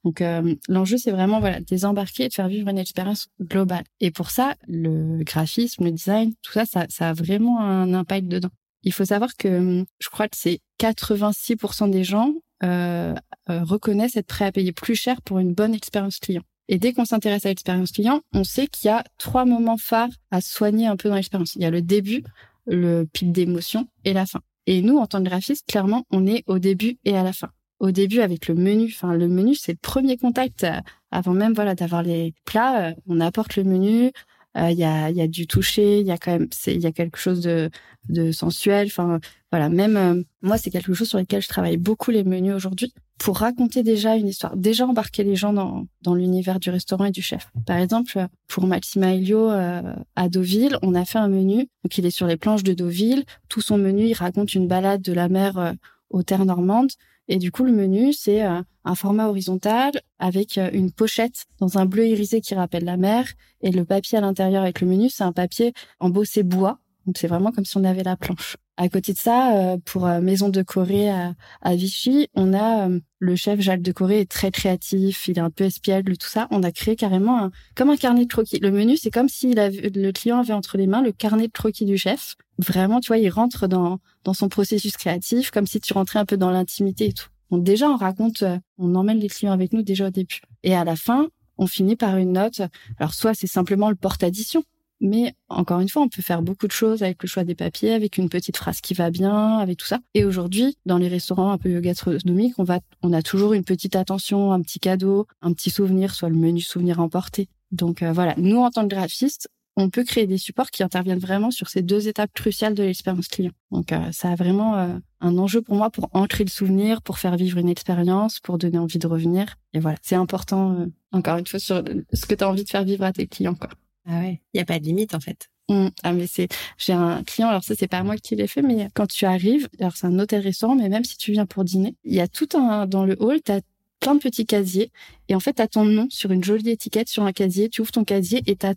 Donc, euh, l'enjeu, c'est vraiment voilà, désembarquer et de faire vivre une expérience globale. Et pour ça, le graphisme, le design, tout ça, ça, ça a vraiment un impact dedans. Il faut savoir que je crois que c'est 86% des gens euh, euh, reconnaissent être prêts à payer plus cher pour une bonne expérience client. Et dès qu'on s'intéresse à l'expérience client, on sait qu'il y a trois moments phares à soigner un peu dans l'expérience. Il y a le début, le pic d'émotion et la fin. Et nous, en tant que graphiste, clairement, on est au début et à la fin. Au début, avec le menu, enfin, le menu, c'est le premier contact euh, avant même, voilà, d'avoir les plats. Euh, on apporte le menu, euh, il y, a, y a du toucher, il y a quand même, il y a quelque chose de, de sensuel. Enfin, voilà, même moi, c'est quelque chose sur lequel je travaille beaucoup les menus aujourd'hui pour raconter déjà une histoire, déjà embarquer les gens dans, dans l'univers du restaurant et du chef. Par exemple, pour Maxima Elio euh, à Deauville, on a fait un menu, donc il est sur les planches de Deauville. Tout son menu, il raconte une balade de la mer euh, aux terres normandes. Et du coup, le menu, c'est euh, un format horizontal avec une pochette dans un bleu irisé qui rappelle la mer. Et le papier à l'intérieur avec le menu, c'est un papier embossé bois. Donc c'est vraiment comme si on avait la planche. À côté de ça, euh, pour euh, Maison de Corée à, Vichy, on a euh, le chef Jacques de Corée est très créatif, il est un peu espiègle, tout ça. On a créé carrément un, comme un carnet de croquis. Le menu, c'est comme si le client avait entre les mains le carnet de croquis du chef. Vraiment, tu vois, il rentre dans, dans son processus créatif, comme si tu rentrais un peu dans l'intimité et tout. Donc déjà, on raconte, on emmène les clients avec nous déjà au début. Et à la fin, on finit par une note. Alors soit c'est simplement le porte-addition, mais encore une fois, on peut faire beaucoup de choses avec le choix des papiers, avec une petite phrase qui va bien, avec tout ça. Et aujourd'hui, dans les restaurants un peu gastronomiques, on va, on a toujours une petite attention, un petit cadeau, un petit souvenir, soit le menu souvenir emporté. Donc euh, voilà, nous en tant que graphistes, on peut créer des supports qui interviennent vraiment sur ces deux étapes cruciales de l'expérience client. Donc euh, ça a vraiment euh, un enjeu pour moi pour ancrer le souvenir, pour faire vivre une expérience, pour donner envie de revenir. Et voilà, c'est important encore une fois sur ce que tu as envie de faire vivre à tes clients quoi. Ah ouais, il y a pas de limite en fait. Mmh. Ah mais c'est j'ai un client alors ça c'est pas moi qui l'ai fait mais quand tu arrives alors c'est un hôtel restaurant mais même si tu viens pour dîner il y a tout un dans le hall tu as plein de petits casiers et en fait tu as ton nom sur une jolie étiquette sur un casier tu ouvres ton casier et tu as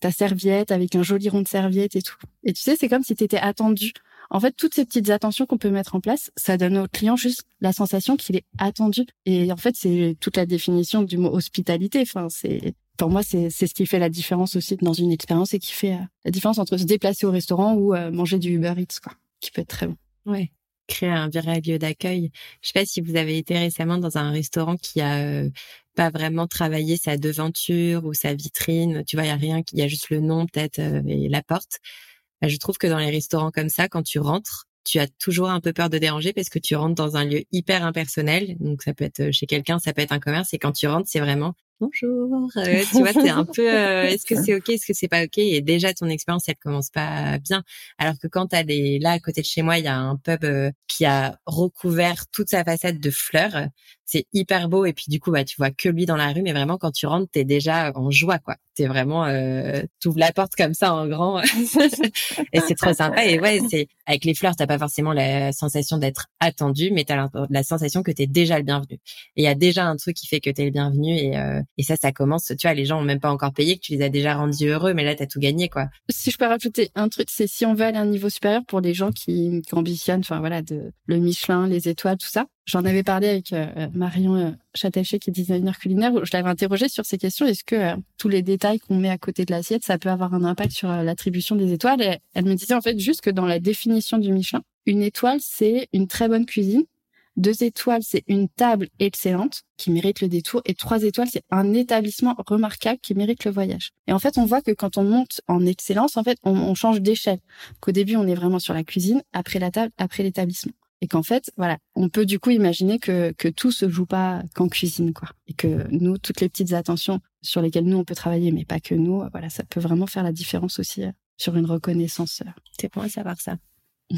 ta serviette avec un joli rond de serviette et tout et tu sais c'est comme si tu étais attendu en fait, toutes ces petites attentions qu'on peut mettre en place, ça donne au client juste la sensation qu'il est attendu. Et en fait, c'est toute la définition du mot hospitalité. Enfin, c'est pour moi, c'est ce qui fait la différence aussi dans une expérience et qui fait euh, la différence entre se déplacer au restaurant ou euh, manger du Uber Eats, quoi, qui peut être très bon. Ouais. Créer un vrai lieu d'accueil. Je sais pas si vous avez été récemment dans un restaurant qui a euh, pas vraiment travaillé sa devanture ou sa vitrine. Tu vois, il y a rien, il y a juste le nom peut-être et la porte. Bah, je trouve que dans les restaurants comme ça, quand tu rentres, tu as toujours un peu peur de déranger parce que tu rentres dans un lieu hyper impersonnel. Donc ça peut être chez quelqu'un, ça peut être un commerce. Et quand tu rentres, c'est vraiment bonjour. Euh, tu vois, c'est un peu euh, est-ce que c'est ok, est-ce que c'est pas ok? Et déjà ton expérience, elle commence pas bien. Alors que quand t'as des là à côté de chez moi, il y a un pub euh, qui a recouvert toute sa façade de fleurs. C'est hyper beau et puis du coup bah tu vois que lui dans la rue, mais vraiment quand tu rentres, t'es déjà en joie quoi. T'es vraiment euh, ouvres la porte comme ça en grand et c'est trop sympa. Et ouais, c'est avec les fleurs, t'as pas forcément la sensation d'être attendu, mais t'as la, sensation que t'es déjà le bienvenu. Et il y a déjà un truc qui fait que t'es le bienvenu et et ça, ça commence, tu vois, les gens ont même pas encore payé, que tu les as déjà rendus heureux, mais là, tu as tout gagné, quoi. Si je peux rajouter un truc, c'est si on veut aller à un niveau supérieur pour les gens qui, ambitionnent, enfin voilà, de, le Michelin, les étoiles, tout ça. J'en avais parlé avec euh, Marion euh, Chataché, qui est designer culinaire, où je l'avais interrogé sur ces questions. Est-ce que euh, tous les détails qu'on met à côté de l'assiette, ça peut avoir un impact sur l'attribution des étoiles? Elle me disait en fait juste que dans la définition du Michelin, une étoile, c'est une très bonne cuisine deux étoiles, c'est une table excellente qui mérite le détour. Et trois étoiles, c'est un établissement remarquable qui mérite le voyage. Et en fait, on voit que quand on monte en excellence, en fait, on, change d'échelle. Qu'au début, on est vraiment sur la cuisine, après la table, après l'établissement. Et qu'en fait, voilà, on peut du coup imaginer que, que tout se joue pas qu'en cuisine, quoi. Et que nous, toutes les petites attentions sur lesquelles nous, on peut travailler, mais pas que nous, voilà, ça peut vraiment faire la différence aussi euh, sur une reconnaissance. Euh. C'est bon à savoir ça.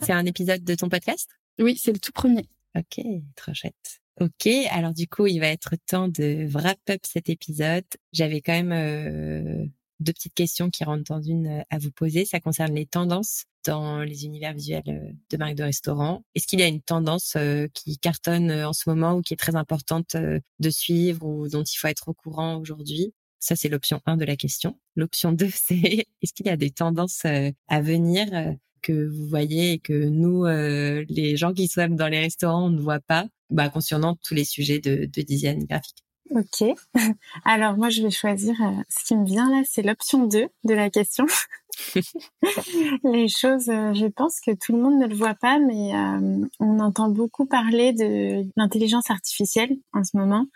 c'est un épisode de ton podcast? Oui, c'est le tout premier. Ok, trop chouette. Ok, alors du coup, il va être temps de wrap up cet épisode. J'avais quand même euh, deux petites questions qui rentrent dans une euh, à vous poser. Ça concerne les tendances dans les univers visuels euh, de marques de restaurants. Est-ce qu'il y a une tendance qui cartonne en ce moment ou qui est très importante de suivre ou dont il faut être au courant aujourd'hui? Ça, c'est l'option 1 de la question. L'option 2, c'est est-ce qu'il y a des tendances à venir que vous voyez et que nous, les gens qui sont dans les restaurants, on ne voit pas? Bah, concernant tous les sujets de design graphique. Ok. Alors moi, je vais choisir euh, ce qui me vient là, c'est l'option 2 de la question. les choses, euh, je pense que tout le monde ne le voit pas, mais euh, on entend beaucoup parler de l'intelligence artificielle en ce moment.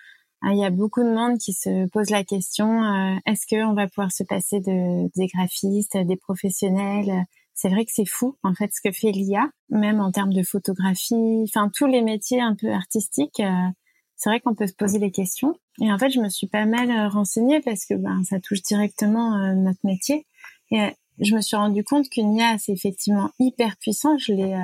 Il y a beaucoup de monde qui se pose la question est-ce qu'on va pouvoir se passer de des graphistes, des professionnels? C'est vrai que c'est fou en fait ce que fait l'IA, même en termes de photographie, enfin tous les métiers un peu artistiques. Euh, c'est vrai qu'on peut se poser des questions. Et en fait, je me suis pas mal euh, renseignée parce que ben ça touche directement euh, notre métier. Et je me suis rendu compte qu'une IA c'est effectivement hyper puissant. Je l'ai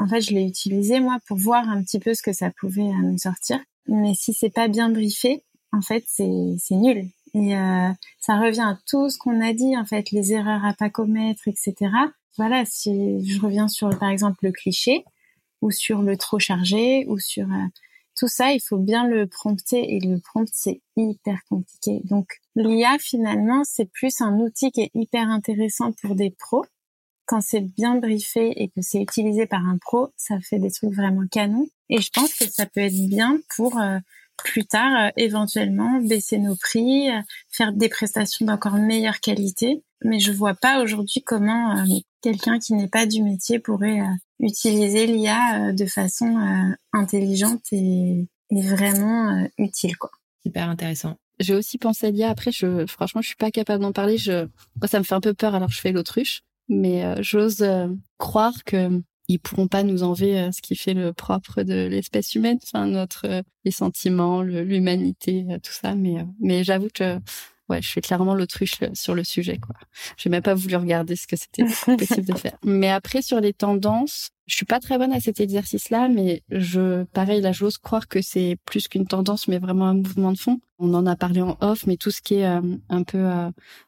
en fait, je l'ai utilisé moi pour voir un petit peu ce que ça pouvait me sortir. Mais si c'est pas bien briefé, en fait, c'est c'est nul. Et euh, ça revient à tout ce qu'on a dit, en fait, les erreurs à pas commettre, etc. Voilà, si je reviens sur, par exemple, le cliché, ou sur le trop chargé, ou sur euh, tout ça, il faut bien le prompter, et le prompt, c'est hyper compliqué. Donc, l'IA, finalement, c'est plus un outil qui est hyper intéressant pour des pros. Quand c'est bien briefé et que c'est utilisé par un pro, ça fait des trucs vraiment canons. Et je pense que ça peut être bien pour euh, plus tard euh, éventuellement baisser nos prix, euh, faire des prestations d'encore meilleure qualité. Mais je vois pas aujourd'hui comment euh, quelqu'un qui n'est pas du métier pourrait utiliser l'IA de façon intelligente et, vraiment utile quoi. Super intéressant. J'ai aussi pensé à l'IA. Après, franchement, je suis pas capable d'en parler. Moi, ça me fait un peu peur. Alors, je fais l'autruche. Mais j'ose croire que ils pourront pas nous enlever euh, ce qui fait le propre de l'espèce humaine, enfin notre euh, les sentiments, l'humanité, euh, tout ça. Mais j'avoue que ouais, je suis clairement l'autruche sur le sujet quoi. J'ai même pas voulu regarder ce que c'était possible de faire. Mais après sur les tendances, je suis pas très bonne à cet exercice-là, mais je pareil là j'ose croire que c'est plus qu'une tendance, mais vraiment un mouvement de fond. On en a parlé en off, mais tout ce qui est un peu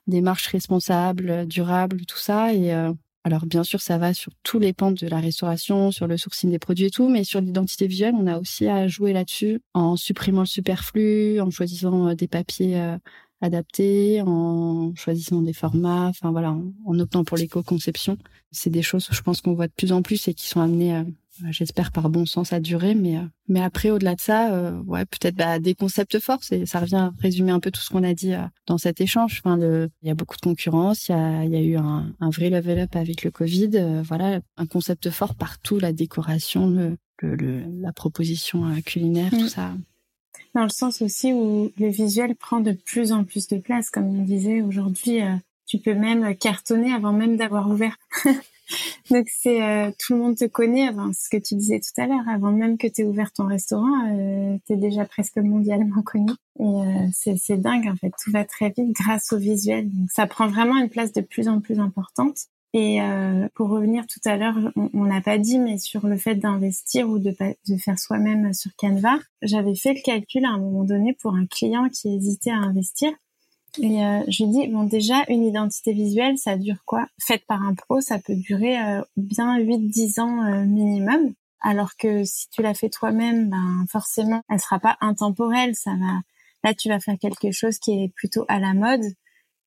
démarche responsable, durable, tout ça et alors bien sûr, ça va sur tous les pans de la restauration, sur le sourcing des produits et tout, mais sur l'identité visuelle, on a aussi à jouer là-dessus en supprimant le superflu, en choisissant euh, des papiers euh, adaptés, en choisissant des formats, enfin voilà, en, optant pour l'éco-conception. C'est des choses, je pense qu'on voit de plus en plus et qui sont amenées à j'espère par bon sens à durer mais euh, mais après au-delà de ça euh, ouais peut-être bah, des concepts forts et ça revient à résumer un peu tout ce qu'on a dit euh, dans cet échange enfin le il y a beaucoup de concurrence il y a il y a eu un, un vrai level up avec le Covid voilà un concept fort partout la décoration le, le, la proposition culinaire tout mm. ça dans le sens aussi où le visuel prend de plus en plus de place comme on disait aujourd'hui tu peux même cartonner avant même d'avoir ouvert Donc c'est euh, tout le monde te connaît avant ce que tu disais tout à l'heure, avant même que tu aies ouvert ton restaurant, euh, tu es déjà presque mondialement connu. Et euh, c'est dingue en fait, tout va très vite grâce au visuel. Donc ça prend vraiment une place de plus en plus importante. Et euh, pour revenir tout à l'heure, on n'a pas dit, mais sur le fait d'investir ou de, de faire soi-même sur Canva, j'avais fait le calcul à un moment donné pour un client qui hésitait à investir. Et euh, je lui dis, bon déjà, une identité visuelle, ça dure quoi? Faite par un pro, ça peut durer euh, bien 8-10 ans euh, minimum. Alors que si tu l'as fait toi-même, ben forcément, elle sera pas intemporelle. Ça va. Là, tu vas faire quelque chose qui est plutôt à la mode,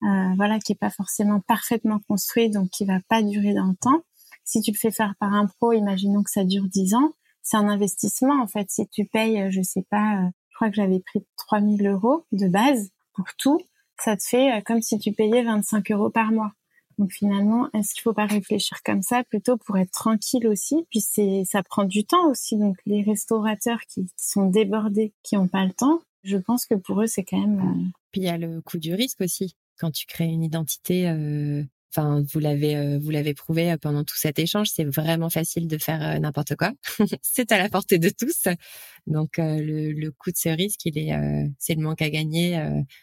euh, voilà, qui est pas forcément parfaitement construit, donc qui va pas durer dans le temps. Si tu le fais faire par un pro, imaginons que ça dure 10 ans, c'est un investissement en fait. Si tu payes, je sais pas, je crois que j'avais pris 3000 euros de base pour tout ça te fait euh, comme si tu payais 25 euros par mois. Donc finalement, est-ce qu'il faut pas réfléchir comme ça plutôt pour être tranquille aussi? Puis c'est, ça prend du temps aussi. Donc les restaurateurs qui, sont débordés, qui ont pas le temps, je pense que pour eux c'est quand même. Euh, Puis il y a le coût du risque aussi. Quand tu crées une identité euh, Enfin, vous l'avez, euh, vous l'avez prouvé euh, pendant tout cet échange. C'est vraiment facile de faire euh, n'importe quoi. c'est à la portée de tous. Donc, le, le, coût de ce risque, il est, c'est le manque à gagner,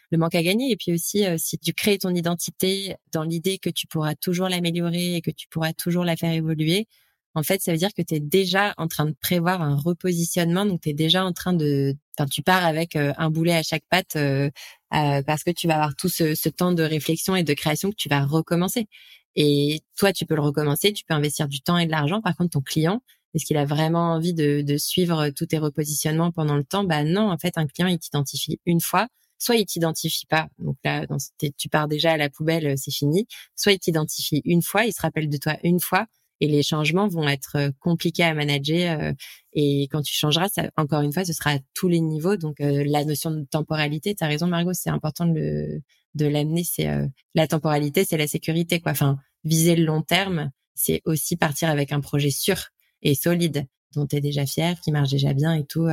le manque à gagner. Et puis aussi, si tu crées ton identité dans l'idée que tu pourras toujours l'améliorer et que tu pourras toujours la faire évoluer, en fait, ça veut dire que tu es déjà en train de prévoir un repositionnement. Donc, tu es déjà en train de... Enfin, tu pars avec un boulet à chaque patte euh, euh, parce que tu vas avoir tout ce, ce, temps de réflexion et de création que tu vas recommencer. Et toi, tu peux le recommencer, tu peux investir du temps et de l'argent. Par contre, ton client, est-ce qu'il a vraiment envie de, de, suivre tous tes repositionnements pendant le temps? Bah non, en fait, un client, il t'identifie une fois. Soit il t'identifie pas, donc là, tu pars déjà à la poubelle, c'est fini. Soit il t'identifie une fois, il se rappelle de toi une fois, et les changements vont être euh, compliqués à manager. Euh, et quand tu changeras, ça, encore une fois, ce sera à tous les niveaux. Donc euh, la notion de temporalité, tu as raison Margot, c'est important de le de l'amener. C'est la temporalité, c'est la sécurité quoi. Enfin, viser le long terme, c'est aussi partir avec un projet sûr et solide dont tu es déjà fier, qui marche déjà bien et tout.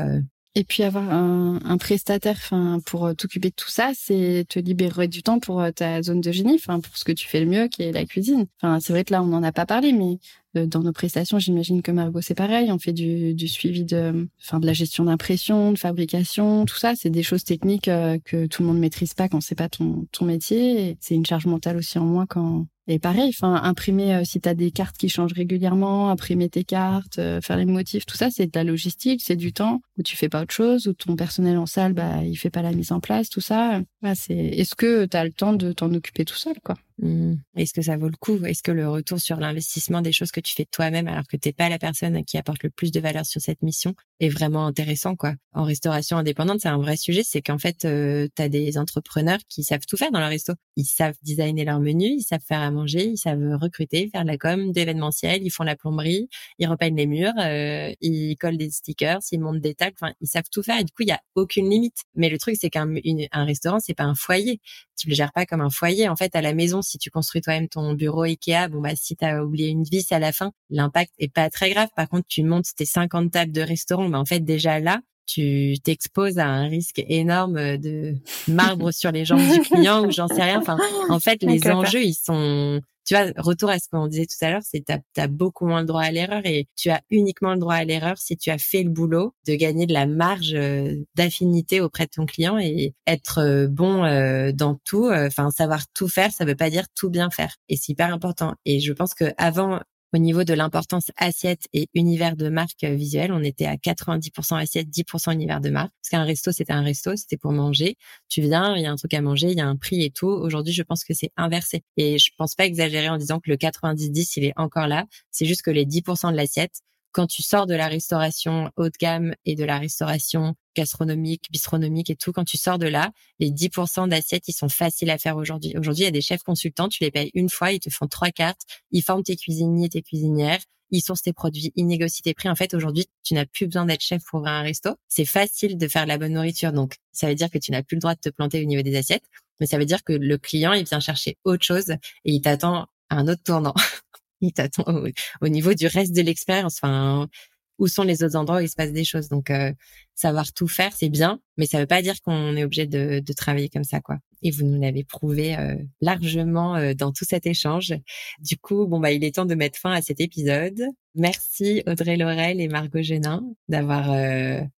Et puis avoir un, un prestataire, enfin, pour t'occuper de tout ça, c'est te libérer du temps pour ta zone de génie, enfin, pour ce que tu fais le mieux, qui est la cuisine. Enfin, c'est vrai que là, on n'en a pas parlé, mais dans nos prestations, j'imagine que Margot, c'est pareil. On fait du, du suivi de, enfin, de la gestion d'impression, de fabrication, tout ça. C'est des choses techniques que tout le monde maîtrise pas quand c'est pas ton, ton métier. C'est une charge mentale aussi en moins quand, et pareil, enfin, imprimer euh, si tu as des cartes qui changent régulièrement, imprimer tes cartes, euh, faire les motifs, tout ça, c'est de la logistique, c'est du temps où tu fais pas autre chose, où ton personnel en salle, bah, il fait pas la mise en place, tout ça. c'est. Est-ce que tu as le temps de t'en occuper tout seul, quoi? Mmh. Est-ce que ça vaut le coup? Est-ce que le retour sur l'investissement des choses que tu fais toi-même alors que t'es pas la personne qui apporte le plus de valeur sur cette mission est vraiment intéressant quoi En restauration indépendante, c'est un vrai sujet, c'est qu'en fait euh, tu as des entrepreneurs qui savent tout faire dans leur resto. Ils savent designer leur menu, ils savent faire à manger, ils savent recruter, faire la com, d'événementiel, ils font la plomberie, ils repeignent les murs, euh, ils collent des stickers, ils montent des tables, enfin ils savent tout faire et du coup il y a aucune limite. Mais le truc c'est qu'un un restaurant c'est pas un foyer. Tu le gères pas comme un foyer en fait à la maison si tu construis toi-même ton bureau Ikea, bon bah si tu as oublié une vis à la fin, l'impact est pas très grave. Par contre, tu montes tes 50 tables de restaurant, en fait déjà là, tu t'exposes à un risque énorme de marbre sur les jambes du client ou j'en sais rien. Enfin, en fait, les enjeux, ils sont tu vois, retour à ce qu'on disait tout à l'heure, c'est tu as, beaucoup moins le droit à l'erreur et tu as uniquement le droit à l'erreur si tu as fait le boulot de gagner de la marge euh, d'affinité auprès de ton client et être euh, bon euh, dans tout. Enfin, savoir tout faire, ça veut pas dire tout bien faire. Et c'est hyper important. Et je pense que avant au niveau de l'importance assiette et univers de marque visuelle, on était à 90% assiette, 10% univers de marque. Parce qu'un resto, c'était un resto, c'était pour manger. Tu viens, il y a un truc à manger, il y a un prix et tout. Aujourd'hui, je pense que c'est inversé. Et je pense pas exagérer en disant que le 90-10, il est encore là. C'est juste que les 10% de l'assiette, quand tu sors de la restauration haut de gamme et de la restauration gastronomique, bistronomique et tout, quand tu sors de là, les 10% d'assiettes, ils sont faciles à faire aujourd'hui. Aujourd'hui, il y a des chefs consultants, tu les payes une fois, ils te font trois cartes, ils forment tes cuisiniers, tes cuisinières, ils sourcent tes produits, ils négocient tes prix. En fait, aujourd'hui, tu n'as plus besoin d'être chef pour ouvrir un resto. C'est facile de faire la bonne nourriture. Donc, ça veut dire que tu n'as plus le droit de te planter au niveau des assiettes. Mais ça veut dire que le client, il vient chercher autre chose et il t'attend à un autre tournant. il t'attend au, niveau du reste de l'expérience. Enfin, où sont les autres endroits où il se passe des choses. Donc, euh, savoir tout faire, c'est bien, mais ça veut pas dire qu'on est obligé de, de, travailler comme ça, quoi. Et vous nous l'avez prouvé euh, largement euh, dans tout cet échange. Du coup, bon bah, il est temps de mettre fin à cet épisode. Merci Audrey Laurel et Margot Genin d'avoir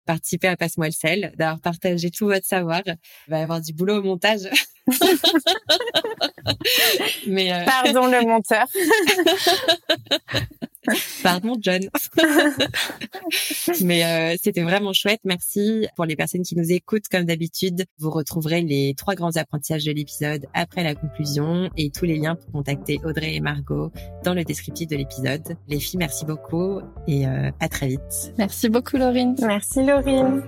participé à Passe-moi le sel, d'avoir partagé tout votre savoir. Il va y avoir du boulot au montage. mais pardon le monteur. Pardon, John. Mais euh, c'était vraiment chouette. Merci pour les personnes qui nous écoutent. Comme d'habitude, vous retrouverez les trois grands apprentissages de l'épisode après la conclusion et tous les liens pour contacter Audrey et Margot dans le descriptif de l'épisode. Les filles, merci beaucoup et euh, à très vite. Merci beaucoup, Laurine. Merci, Laurine.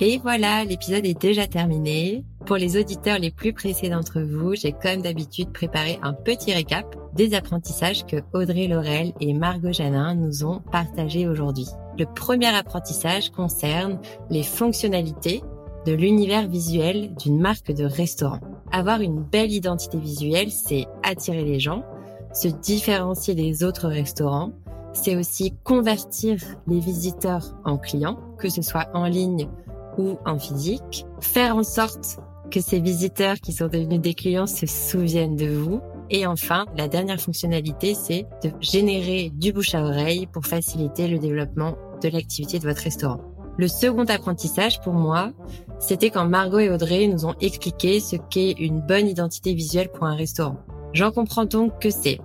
Et voilà, l'épisode est déjà terminé. Pour les auditeurs les plus pressés d'entre vous, j'ai comme d'habitude préparé un petit récap des apprentissages que Audrey Laurel et Margot Janin nous ont partagés aujourd'hui. Le premier apprentissage concerne les fonctionnalités de l'univers visuel d'une marque de restaurant. Avoir une belle identité visuelle, c'est attirer les gens, se différencier des autres restaurants, c'est aussi convertir les visiteurs en clients, que ce soit en ligne ou en physique, faire en sorte que ces visiteurs qui sont devenus des clients se souviennent de vous. Et enfin, la dernière fonctionnalité, c'est de générer du bouche à oreille pour faciliter le développement de l'activité de votre restaurant. Le second apprentissage pour moi, c'était quand Margot et Audrey nous ont expliqué ce qu'est une bonne identité visuelle pour un restaurant. J'en comprends donc que c'est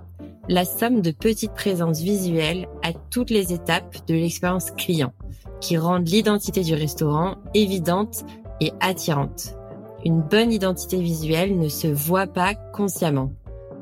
la somme de petites présences visuelles à toutes les étapes de l'expérience client qui rendent l'identité du restaurant évidente et attirante. Une bonne identité visuelle ne se voit pas consciemment,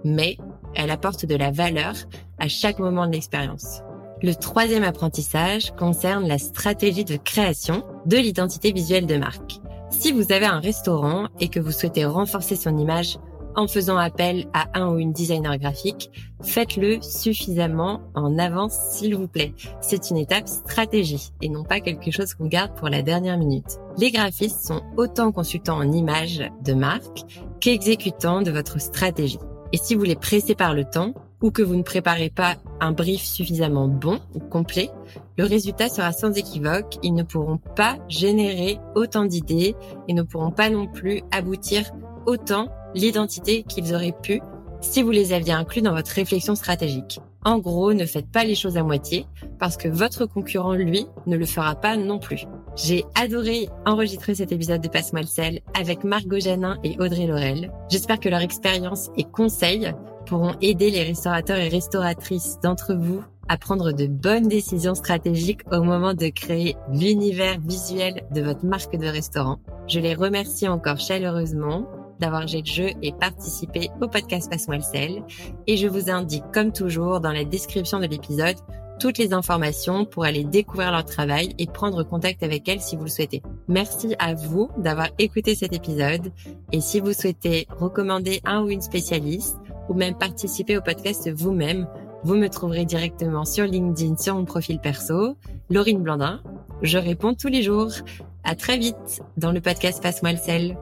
mais elle apporte de la valeur à chaque moment de l'expérience. Le troisième apprentissage concerne la stratégie de création de l'identité visuelle de marque. Si vous avez un restaurant et que vous souhaitez renforcer son image en faisant appel à un ou une designer graphique, faites-le suffisamment en avance s'il vous plaît. C'est une étape stratégie et non pas quelque chose qu'on garde pour la dernière minute. Les graphistes sont autant consultants en images de marque qu'exécutants de votre stratégie. Et si vous les pressez par le temps, ou que vous ne préparez pas un brief suffisamment bon ou complet, le résultat sera sans équivoque. Ils ne pourront pas générer autant d'idées et ne pourront pas non plus aboutir autant l'identité qu'ils auraient pu si vous les aviez inclus dans votre réflexion stratégique. En gros, ne faites pas les choses à moitié parce que votre concurrent, lui, ne le fera pas non plus. J'ai adoré enregistrer cet épisode de Passe-moi le sel avec Margot Janin et Audrey Laurel. J'espère que leur expérience et conseils pourront aider les restaurateurs et restauratrices d'entre vous à prendre de bonnes décisions stratégiques au moment de créer l'univers visuel de votre marque de restaurant. Je les remercie encore chaleureusement d'avoir joué le jeu et participé au podcast Passe-moi le. Et je vous indique, comme toujours, dans la description de l'épisode, toutes les informations pour aller découvrir leur travail et prendre contact avec elles si vous le souhaitez. Merci à vous d'avoir écouté cet épisode et si vous souhaitez recommander un ou une spécialiste ou même participer au podcast vous-même, vous me trouverez directement sur LinkedIn sur mon profil perso, Laurine Blandin. Je réponds tous les jours. À très vite dans le podcast Passe-moi le sel.